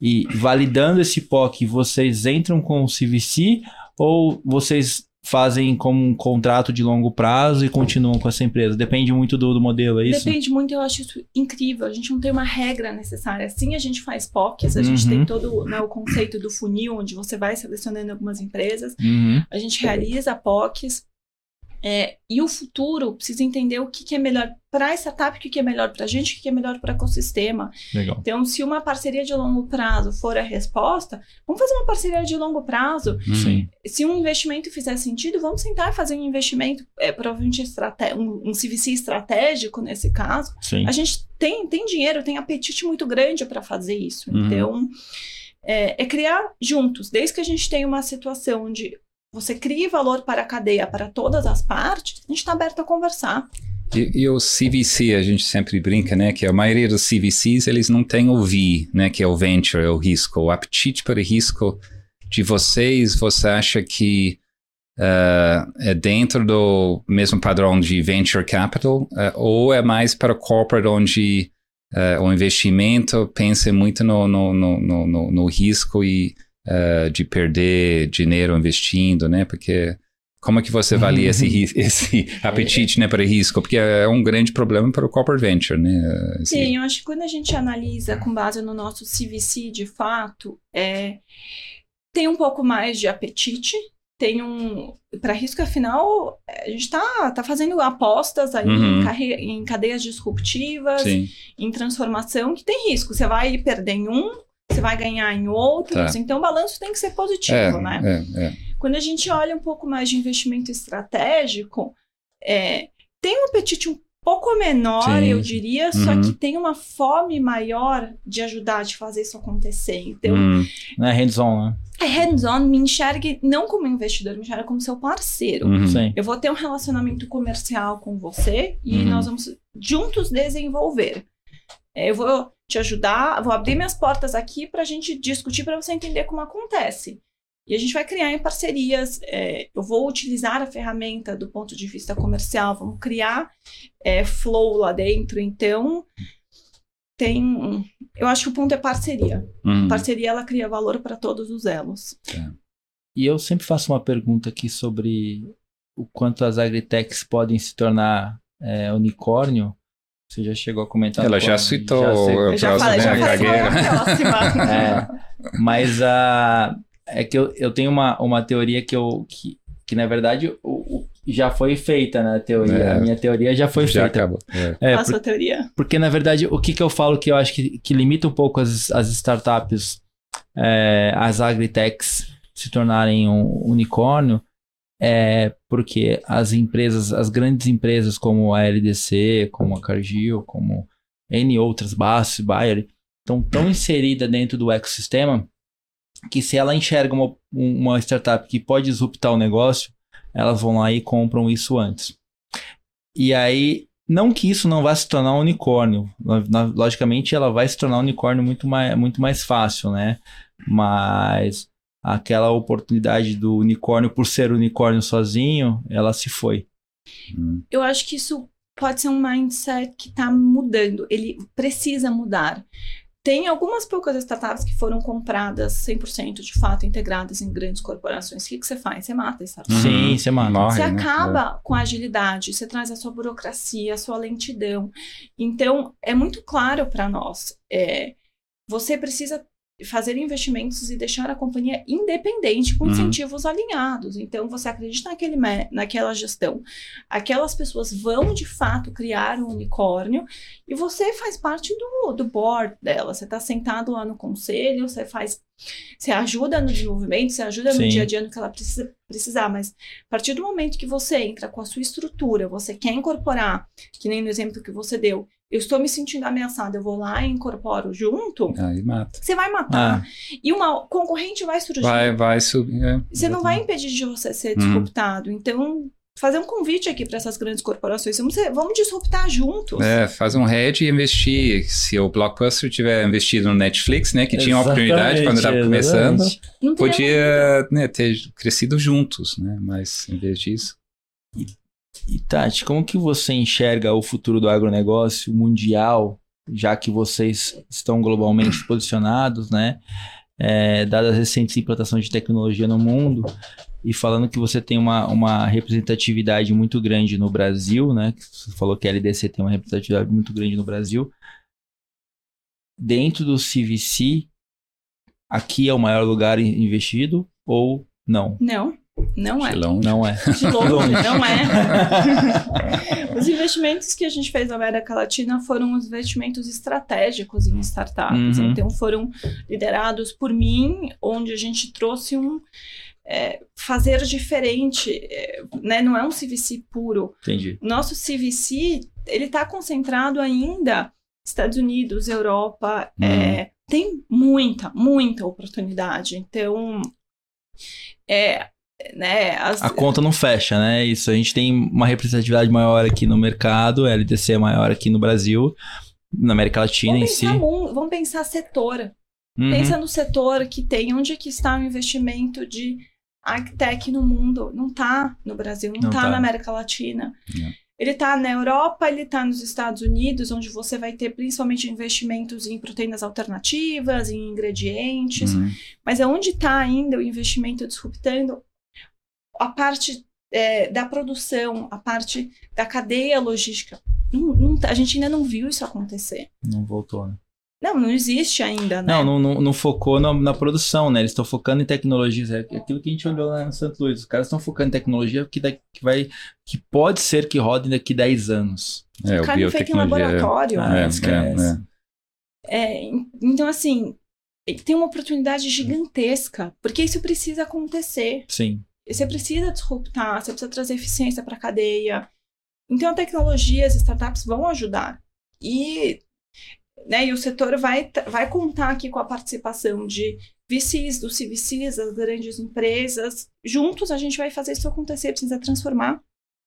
e validando esse POC, vocês entram com o CVC ou vocês fazem como um contrato de longo prazo e continuam com essa empresa? Depende muito do, do modelo, é isso? Depende muito, eu acho isso incrível. A gente não tem uma regra necessária. Sim, a gente faz POCs, a gente Uhum. tem todo né, o conceito do funil, onde você vai selecionando algumas empresas. Uhum. A gente realiza POCs. É, e o futuro precisa entender o que, que é melhor para a startup, o que, que é melhor para a gente, o que, que é melhor para o ecossistema. Legal. Então, se uma parceria de longo prazo for a resposta, vamos fazer uma parceria de longo prazo. Uhum. Sim. Se um investimento fizer sentido, vamos sentar e fazer um investimento, é, provavelmente um, um CVC estratégico nesse caso. Sim. A gente tem, tem dinheiro, tem apetite muito grande para fazer isso. Uhum. Então, é, é criar juntos. Desde que a gente tenha uma situação onde você crie valor para a cadeia, para todas as partes, a gente está aberto a conversar. E, e o CVC, a gente sempre brinca, né? Que a maioria dos CVCs, eles não têm o V, né? Que é o venture, é o risco. O apetite para risco de vocês, você acha que ah, é dentro do mesmo padrão de venture capital? ah, ou é mais para corporate, onde ah, o investimento pensa muito no, no, no, no- no risco e ah, de perder dinheiro investindo, né? Porque como é que você avalia esse, ri- esse apetite né, para risco? Porque é um grande problema para o corporate venture, né? Esse- Sim, eu acho que quando a gente analisa com base no nosso CVC, de fato, é, tem um pouco mais de apetite, tem um. Para risco, afinal, a gente está tá fazendo apostas aí Uhum. em, carre- em cadeias disruptivas, Sim. em transformação, que tem risco. Você vai perder em um, você vai ganhar em outros, Tá. então o balanço tem que ser positivo, É, né? é, é. Quando a gente olha um pouco mais de investimento estratégico, é, tem um apetite um pouco menor, Sim. eu diria, só Uhum. que tem uma fome maior de ajudar, de fazer isso acontecer. Então, Hum, Não é hands-on, né? é hands-on, me enxergue não como investidor, me enxergue como seu parceiro. uhum. Eu vou ter um relacionamento comercial com você e Uhum. nós vamos juntos desenvolver. É, Eu vou te ajudar, vou abrir minhas portas aqui para a gente discutir, para você entender como acontece. E a gente vai criar em parcerias. é, eu vou utilizar a ferramenta do ponto de vista comercial, vamos criar é, flow lá dentro. Então, tem. Eu acho que o ponto é parceria. Uhum. Parceria ela cria valor para todos os elos. E eu sempre faço uma pergunta aqui sobre o quanto as agritechs podem se tornar é, unicórnio. Você já chegou a comentar? Ela já citou já já próximo, né, já a próxima. É, mas a é que eu, eu tenho uma, uma teoria que eu que, que na verdade o, o- já foi feita na teoria. É. A minha teoria já foi Já feita. acabou. É. É, a sua teoria. Porque, na verdade, o que, que eu falo que eu acho que, que limita um pouco as, as startups, é, as agritechs se tornarem um unicórnio, é porque as empresas, as grandes empresas como a LDC, como a Cargill, como N outras, Bass, Bayer, estão tão inseridas dentro do ecossistema que se ela enxerga uma, uma startup que pode disruptar o negócio, elas vão lá e compram isso antes. E aí, não que isso não vá se tornar um unicórnio. Logicamente, ela vai se tornar um unicórnio muito mais, muito mais fácil, né? Mas aquela oportunidade do unicórnio, por ser unicórnio sozinho, ela se foi. Hum. Eu acho que isso pode ser um mindset que está mudando. Ele precisa mudar. Tem algumas poucas startups que foram compradas 100% de fato, integradas em grandes corporações. O que, que você faz? Você mata a startup. Uhum. Sim, você mata. Morre, Você né? acaba com a agilidade, você traz a sua burocracia, a sua lentidão. Então, é muito claro para nós. é, você precisa. Fazer investimentos e deixar a companhia independente com Uhum. incentivos alinhados. Então, você acredita naquele, naquela gestão. Aquelas pessoas vão, de fato, criar um unicórnio e você faz parte do, do board dela. Você está sentado lá no conselho, você faz... Você ajuda no desenvolvimento, você ajuda no Sim. dia a dia no que ela precisa precisar, mas a partir do momento que você entra com a sua estrutura, você quer incorporar, que nem no exemplo que você deu, eu estou me sentindo ameaçada, eu vou lá e incorporo junto, Aí mata. você vai matar. Ah, E uma concorrente vai surgir. Vai, vai subir. é, Você não vai exatamente. impedir de você ser Uhum. disruptado. Então, fazer um convite aqui para essas grandes corporações. Vamos, ser- vamos disruptar juntos. É, faz um head e investir. Se o Blockbuster tiver investido no Netflix, né, que tinha uma oportunidade quando estava exatamente, começando, exatamente. Podia né, ter crescido juntos, né? Mas em vez disso. E Tati, como que você enxerga o futuro do agronegócio mundial, já que vocês estão globalmente posicionados, né? É, dadas as recentes implantações de tecnologia no mundo, e falando que você tem uma, uma representatividade muito grande no Brasil, né? Você falou que a LDC tem uma representatividade muito grande no Brasil. Dentro do CVC, aqui é o maior lugar in- investido ou não? Não, não é. Filão. Não é. De longe, Longe. não é. Os investimentos que a gente fez na América Latina foram os investimentos estratégicos em startups. Uhum. Então, foram liderados por mim, onde a gente trouxe um é, fazer diferente, é, né? Não é um CVC puro. Entendi. Nosso CVC, ele está concentrado ainda Estados Unidos, Europa, Uhum. é, tem muita, muita oportunidade. Então, é, né, as, A conta não fecha, né? Isso, a gente tem uma representatividade maior aqui no mercado, a LDC é maior aqui no Brasil, na América Latina vamos em si. pensar, mun- vamos pensar setor. Uhum. Pensa no setor que tem, onde é que está o investimento de agtech no mundo? Não está no Brasil, não está tá. na América Latina. Não. Ele está na Europa, ele está nos Estados Unidos, onde você vai ter principalmente investimentos em proteínas alternativas, em ingredientes. Uhum. Mas aonde está ainda o investimento disruptando a parte é, da produção, a parte da cadeia logística? Não- não tá- a gente ainda não viu isso acontecer. Não voltou, né? Não, não existe ainda, né? Não, não, não, não focou na, na produção, né? Eles estão focando em tecnologias. É aquilo que a gente olhou lá no Santo Luís. Os caras estão focando em tecnologia que, daqui, que vai. que pode ser que rodem daqui 10 anos. É, o Carne feita em biotecnologia. laboratório. Ah, né? é, é, é. É, en- então, assim, tem uma oportunidade gigantesca, porque isso precisa acontecer. Sim. Você precisa disruptar, você precisa trazer eficiência para a cadeia. Então, a tecnologia, as startups vão ajudar. E, né, e o setor vai, vai contar aqui com a participação de VCs, dos CVCs, das grandes empresas. Juntos a gente vai fazer isso acontecer, precisa transformar.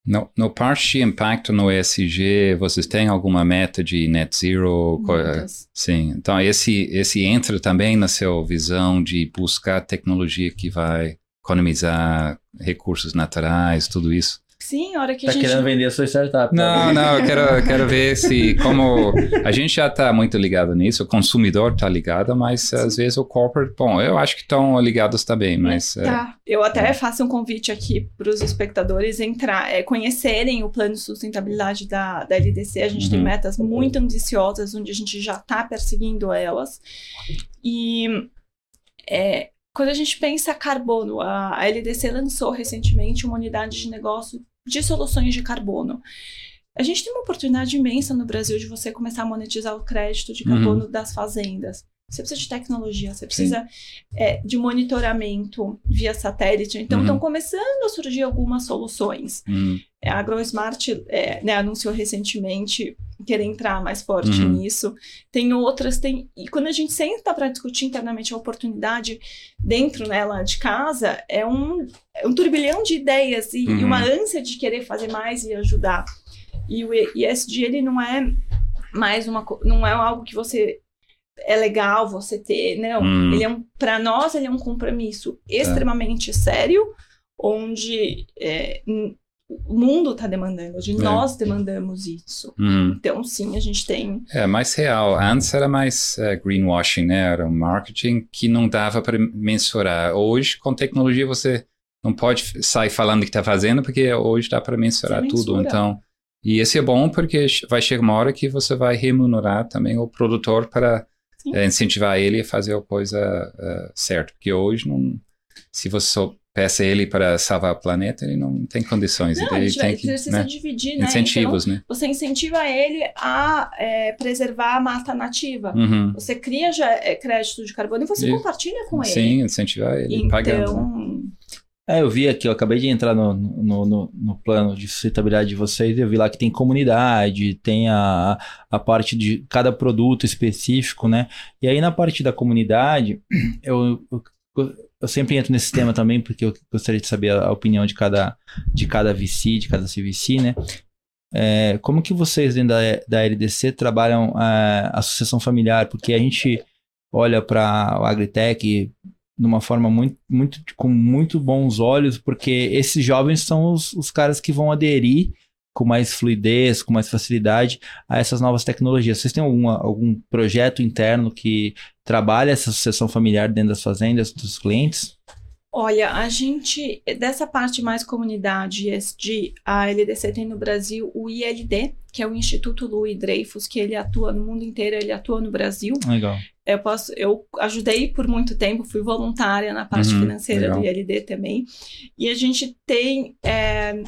No, no parte de impacto no ESG, vocês têm alguma meta de net zero? Muitas. Sim, então esse, esse entra também na sua visão de buscar tecnologia que vai economizar recursos naturais, tudo isso. Sim, a hora que Tá a gente. querendo vender a sua startup. Não, tá? não, eu quero, eu quero ver se, como a gente já está muito ligado nisso, o consumidor está ligado, mas às vezes o corporate, bom, eu acho que estão ligados também, mas é, Tá. Eu até faço um convite aqui para os espectadores entrar, é, conhecerem o plano de sustentabilidade da, da LDC. A gente tem Uhum. metas muito ambiciosas, onde a gente já está perseguindo elas. E é, quando a gente pensa carbono, a, LDC lançou recentemente uma unidade de negócio de soluções de carbono. A gente tem uma oportunidade imensa no Brasil de você começar a monetizar o crédito de carbono das fazendas. Você precisa de tecnologia, você precisa é, de monitoramento via satélite. Então, Uhum. estão começando a surgir algumas soluções. hum, É, a AgroSmart é, né, anunciou recentemente querer entrar mais forte Uhum. nisso. Tem outras, tem. E quando a gente senta para discutir internamente a oportunidade dentro né, lá de casa, é um, é um turbilhão de ideias e, e Uhum. uma ânsia de querer fazer mais e ajudar. E o ESG, ele não é mais uma não é algo que você é legal você ter, não. Hum. Ele é um, para nós ele é um compromisso extremamente sério, onde é, o mundo está demandando, onde É. nós demandamos isso. hum. Então, sim, a gente tem. É mais real. Antes era mais é, greenwashing, né? Era um marketing que não dava para mensurar. Hoje, com tecnologia, você não pode sair falando que está fazendo, porque hoje dá para mensurar Você tudo. mensura. Então, e esse é bom porque vai chegar uma hora que você vai remunerar também o produtor para é, incentivar ele a fazer a coisa uh, certa. Porque hoje, não, se você peça ele para salvar o planeta, ele não tem condições. Não, ele tem que, precisa né? dividir, né? Incentivos, então, né? Você incentiva ele a é, preservar a mata nativa. Uhum. Você cria já é, crédito de carbono e você Isso. compartilha com ele. Sim, incentivar ele, pagando. Então, É, eu vi aqui, eu acabei de entrar no, no, no, no plano de sustentabilidade de vocês, eu vi lá que tem comunidade, tem a, a parte de cada produto específico, né? E aí na parte da comunidade, eu, eu, eu sempre entro nesse tema também, porque eu gostaria de saber a, opinião de cada, de cada VC, de cada CVC, né? É, como que vocês dentro da, da LDC trabalham a, a sucessão familiar? Porque a gente olha para o Agritech de uma forma muito, muito, com muito bons olhos, porque esses jovens são os, os caras que vão aderir com mais fluidez, com mais facilidade a essas novas tecnologias. Vocês têm alguma, algum projeto interno que trabalha essa sucessão familiar dentro das fazendas dos clientes? Olha, a gente, dessa parte mais comunidade ESG, a LDC tem no Brasil o ILD, que é o Instituto Louis Dreyfus, que ele atua no mundo inteiro, ele atua no Brasil. Legal. Eu posso, eu ajudei por muito tempo, fui voluntária na parte Uhum, financeira legal. do ILD também. E a gente tem, é,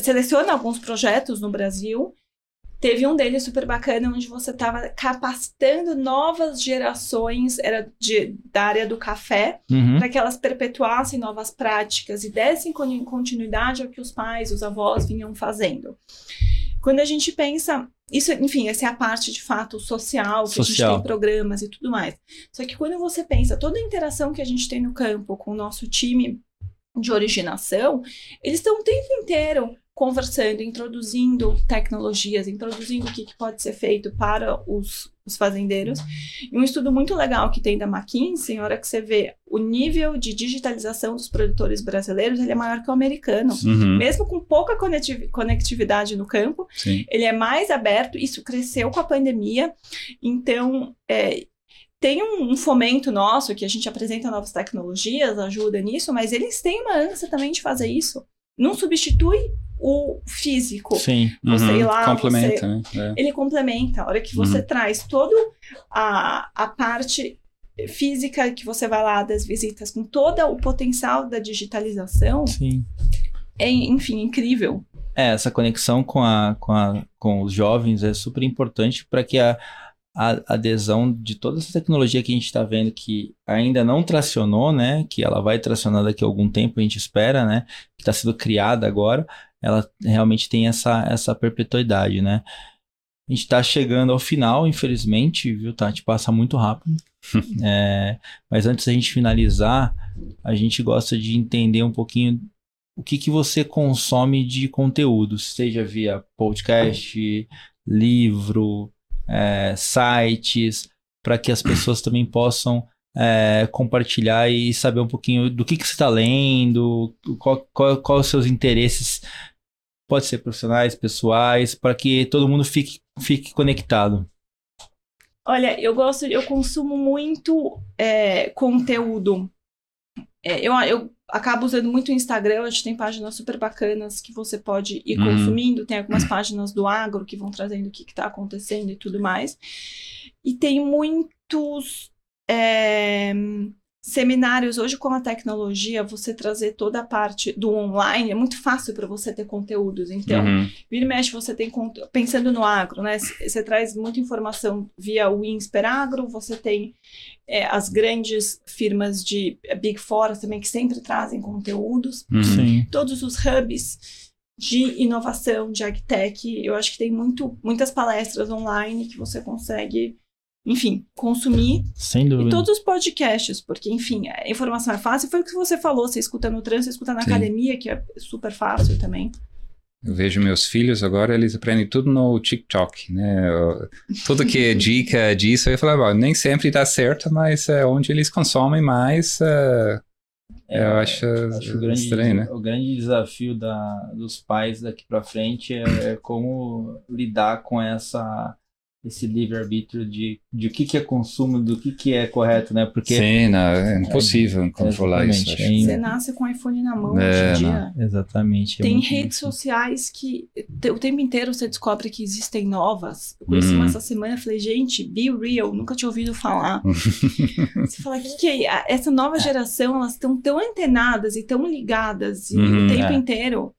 seleciona alguns projetos no Brasil. Teve um deles super bacana, onde você estava capacitando novas gerações, era de, da área do café, Uhum. para que elas perpetuassem novas práticas e dessem con- continuidade ao que os pais, os avós vinham fazendo. Quando a gente pensa, isso, enfim, essa é a parte de fato social, que a gente Social. tem programas e tudo mais. Só que quando você pensa toda a interação que a gente tem no campo com o nosso time de originação, eles estão o tempo inteiro conversando, introduzindo tecnologias, introduzindo o que, que pode ser feito para os, os fazendeiros. E um estudo muito legal que tem da McKinsey, na hora que você vê o nível de digitalização dos produtores brasileiros, ele é maior que o americano. Uhum, Mesmo com pouca conectiv- conectividade no campo, sim. ele é mais aberto, isso cresceu com a pandemia. Então, é, tem um, um fomento nosso que a gente apresenta novas tecnologias, ajuda nisso, mas eles têm uma ânsia também de fazer isso. Não substitui o físico. Sim. Você Uhum, ir lá, complementa, você- né? É. Ele complementa. A hora que você Uhum. traz toda a, a parte física que você vai lá das visitas, com todo o potencial da digitalização, Sim. é, enfim, incrível. É, essa conexão com, a, com, a, com os jovens é super importante para que a, a adesão de toda essa tecnologia que a gente está vendo que ainda não tracionou, né? Que ela vai tracionar daqui a algum tempo, a gente espera, né? Que está sendo criada agora, ela realmente tem essa, essa perpetuidade, né? A gente está chegando ao final, infelizmente, viu, Tati? Passa muito rápido. É, mas antes da gente finalizar, a gente gosta de entender um pouquinho o que, que você consome de conteúdo, seja via podcast, livro, é, sites, para que as pessoas também possam é, compartilhar e saber um pouquinho do que, que você está lendo, qual, qual, qual os seus interesses, pode ser profissionais, pessoais, para que todo mundo fique, fique conectado. Olha, eu gosto, eu consumo muito é, conteúdo. É, eu, eu acabo usando muito o Instagram, a gente tem páginas super bacanas que você pode ir Uhum. consumindo. Tem algumas páginas do agro que vão trazendo o que está acontecendo e tudo mais. E tem muitos é, seminários. Hoje, com a tecnologia, você trazer toda a parte do online é muito fácil para você ter conteúdos. Então, Uhum, Vira e mexe, você tem pensando no agro, né? Você traz muita informação via o Insper Agro, você tem é, as grandes firmas de é, Big Four também que sempre trazem conteúdos, uhum. Sim. todos os hubs de inovação, de agtech, eu acho que tem muito, muitas palestras online que você consegue, enfim, consumir Sem e dúvida. todos os podcasts, porque, enfim, a informação é fácil. Foi o que você falou, você escuta no trânsito, você escuta na Sim. academia, que é super fácil também. Eu vejo meus filhos agora, eles aprendem tudo no TikTok, né? Eu- Tudo que é dica disso, eu "Bom, nem sempre dá certo, mas é onde eles consomem mais, é, eu acho, Acho que o grande, estranho, né? o grande desafio da, dos pais daqui para frente é, é como lidar com essa esse livre-arbítrio de, de o que, que é consumo, do que, que é correto, né? Porque Sim, não, é impossível controlar isso. é Você nasce com o iPhone na mão É, hoje em dia. Exatamente. é Tem redes difícil. sociais que te- o tempo inteiro você descobre que existem novas. Eu conheci Uhum. uma essa semana e falei, gente, Be Real, nunca tinha ouvido falar. você fala, que, que é? Essa nova geração, elas estão tão antenadas e tão ligadas e Uhum, o tempo é. inteiro.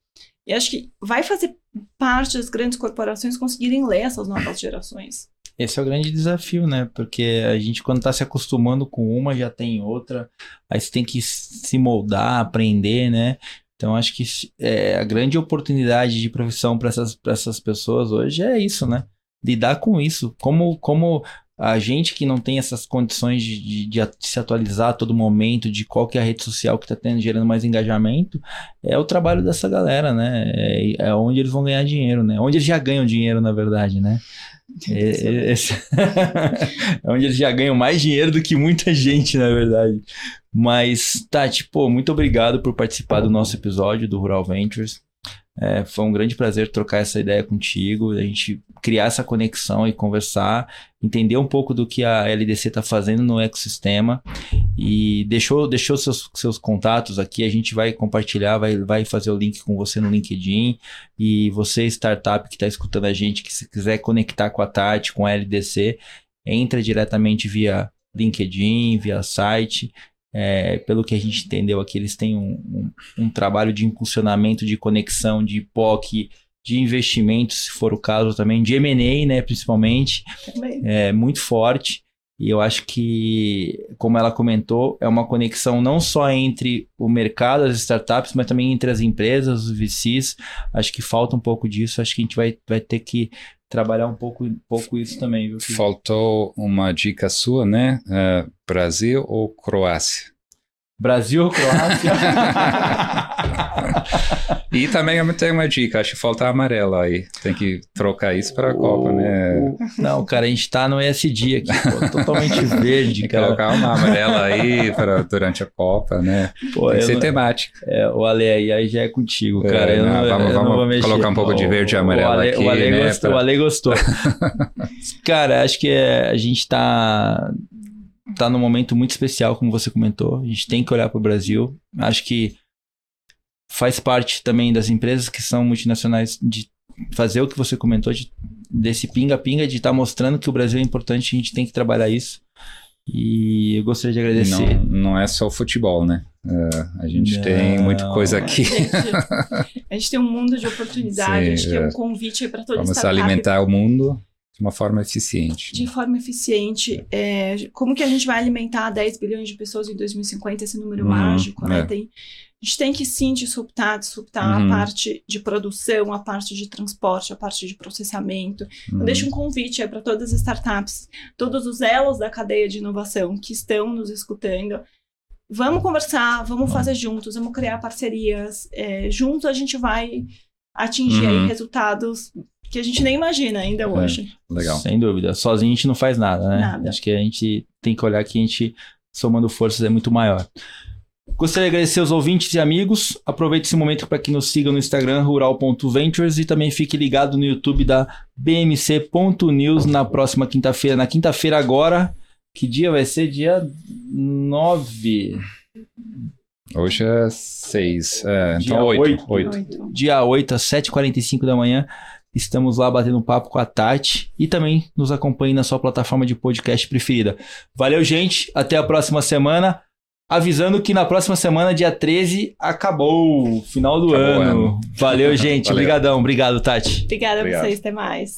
E acho que vai fazer parte das grandes corporações conseguirem ler essas novas gerações. Esse é o grande desafio, né? Porque a gente, quando tá se acostumando com uma, já tem outra. Aí você tem que se moldar, aprender, né? Então, acho que é, a grande oportunidade de profissão para essas, essas pessoas hoje é isso, né? Lidar com isso. Como, como a gente que não tem essas condições de, de, de se atualizar a todo momento, de qual que é a rede social que está tendo, gerando mais engajamento, é o trabalho dessa galera, né? É, é onde eles vão ganhar dinheiro, né? Onde eles já ganham dinheiro, na verdade, né? É, é- esse- é onde eles já ganham mais dinheiro do que muita gente, na verdade. Mas, Tati, pô, muito obrigado por participar do nosso episódio do Rural Ventures. É, foi um grande prazer trocar essa ideia contigo, a gente criar essa conexão e conversar, entender um pouco do que a LDC está fazendo no ecossistema e deixou, deixou seus, seus contatos aqui, a gente vai compartilhar, vai, vai fazer o link com você no LinkedIn e você, startup que está escutando a gente, que se quiser conectar com a Tati, com a LDC, entra diretamente via LinkedIn, via site. É, pelo que a gente entendeu aqui, eles têm um, um, um trabalho de impulsionamento, de conexão, de POC, de investimento, se for o caso também, de M&A, né, principalmente, Também. é muito forte. E eu acho que, como ela comentou, é uma conexão não só entre o mercado, as startups, mas também entre as empresas, os VCs. Acho que falta um pouco disso. Acho que a gente vai, vai ter que trabalhar um pouco, um pouco isso também, viu? Faltou uma dica sua, né? É, Brasil ou Croácia? Brasil Croácia? E também tenho uma dica, acho que falta a amarela aí. Tem que trocar isso para a Copa, né? Não, cara, a gente tá no ESD aqui, pô, totalmente verde, Tem cara. colocar uma amarela aí para durante a Copa, né? Pô, Tem que ser não- temática. é, o Ale aí, aí já é contigo, É, cara. eu não, não, vamos- vamos colocar um pouco de verde e amarelo o Ale, aqui, O Ale, né, gostou, pra- o Ale gostou. cara, acho que é, a gente tá, tá num momento muito especial, como você comentou. A gente tem que olhar pro Brasil. Acho que faz parte também das empresas que são multinacionais de fazer o que você comentou, de, desse pinga-pinga, de estar mostrando que o Brasil é importante, a gente tem que trabalhar isso. E eu gostaria de agradecer. Não, não é só o futebol, né? É, a gente Não. tem muita coisa aqui. Gente, a gente tem um mundo de oportunidade, Sim, a gente tem é. um convite aí para toda Vamos startup alimentar o mundo de uma forma eficiente. de forma eficiente. É, como que a gente vai alimentar 10 bilhões de pessoas em 2050, esse número Uhum, mágico, né? é. Tem, a gente tem que sim disruptar, disruptar Uhum. a parte de produção, a parte de transporte, a parte de processamento. Uhum. deixa um convite aí para todas as startups, todos os elos da cadeia de inovação que estão nos escutando. Vamos conversar, vamos fazer juntos, vamos criar parcerias. É, juntos a gente vai atingir aí Uhum. resultados que a gente nem imagina ainda hoje. Legal. Sem dúvida. Sozinho a gente não faz nada, né? Nada. Acho que a gente tem que olhar que a gente, somando forças, é muito maior. Gostaria de agradecer aos ouvintes e amigos. Aproveite esse momento para que nos siga no Instagram, rural.ventures, e também fique ligado no YouTube da bmc.news na próxima quinta-feira. Na quinta-feira agora, que dia vai ser? Dia 9. Hoje é seis. É, Dia então oito. oito. oito. Oito. dia 8 às 7h45 da manhã. Estamos lá batendo um papo com a Tati e também nos acompanhe na sua plataforma de podcast preferida. Valeu, gente. Até a próxima semana. Avisando que na próxima semana, dia 13, acabou. Final do Acabou ano. ano. Valeu, gente. Valeu. Obrigadão. Obrigado, Tati. Obrigada Obrigado. a vocês, até mais.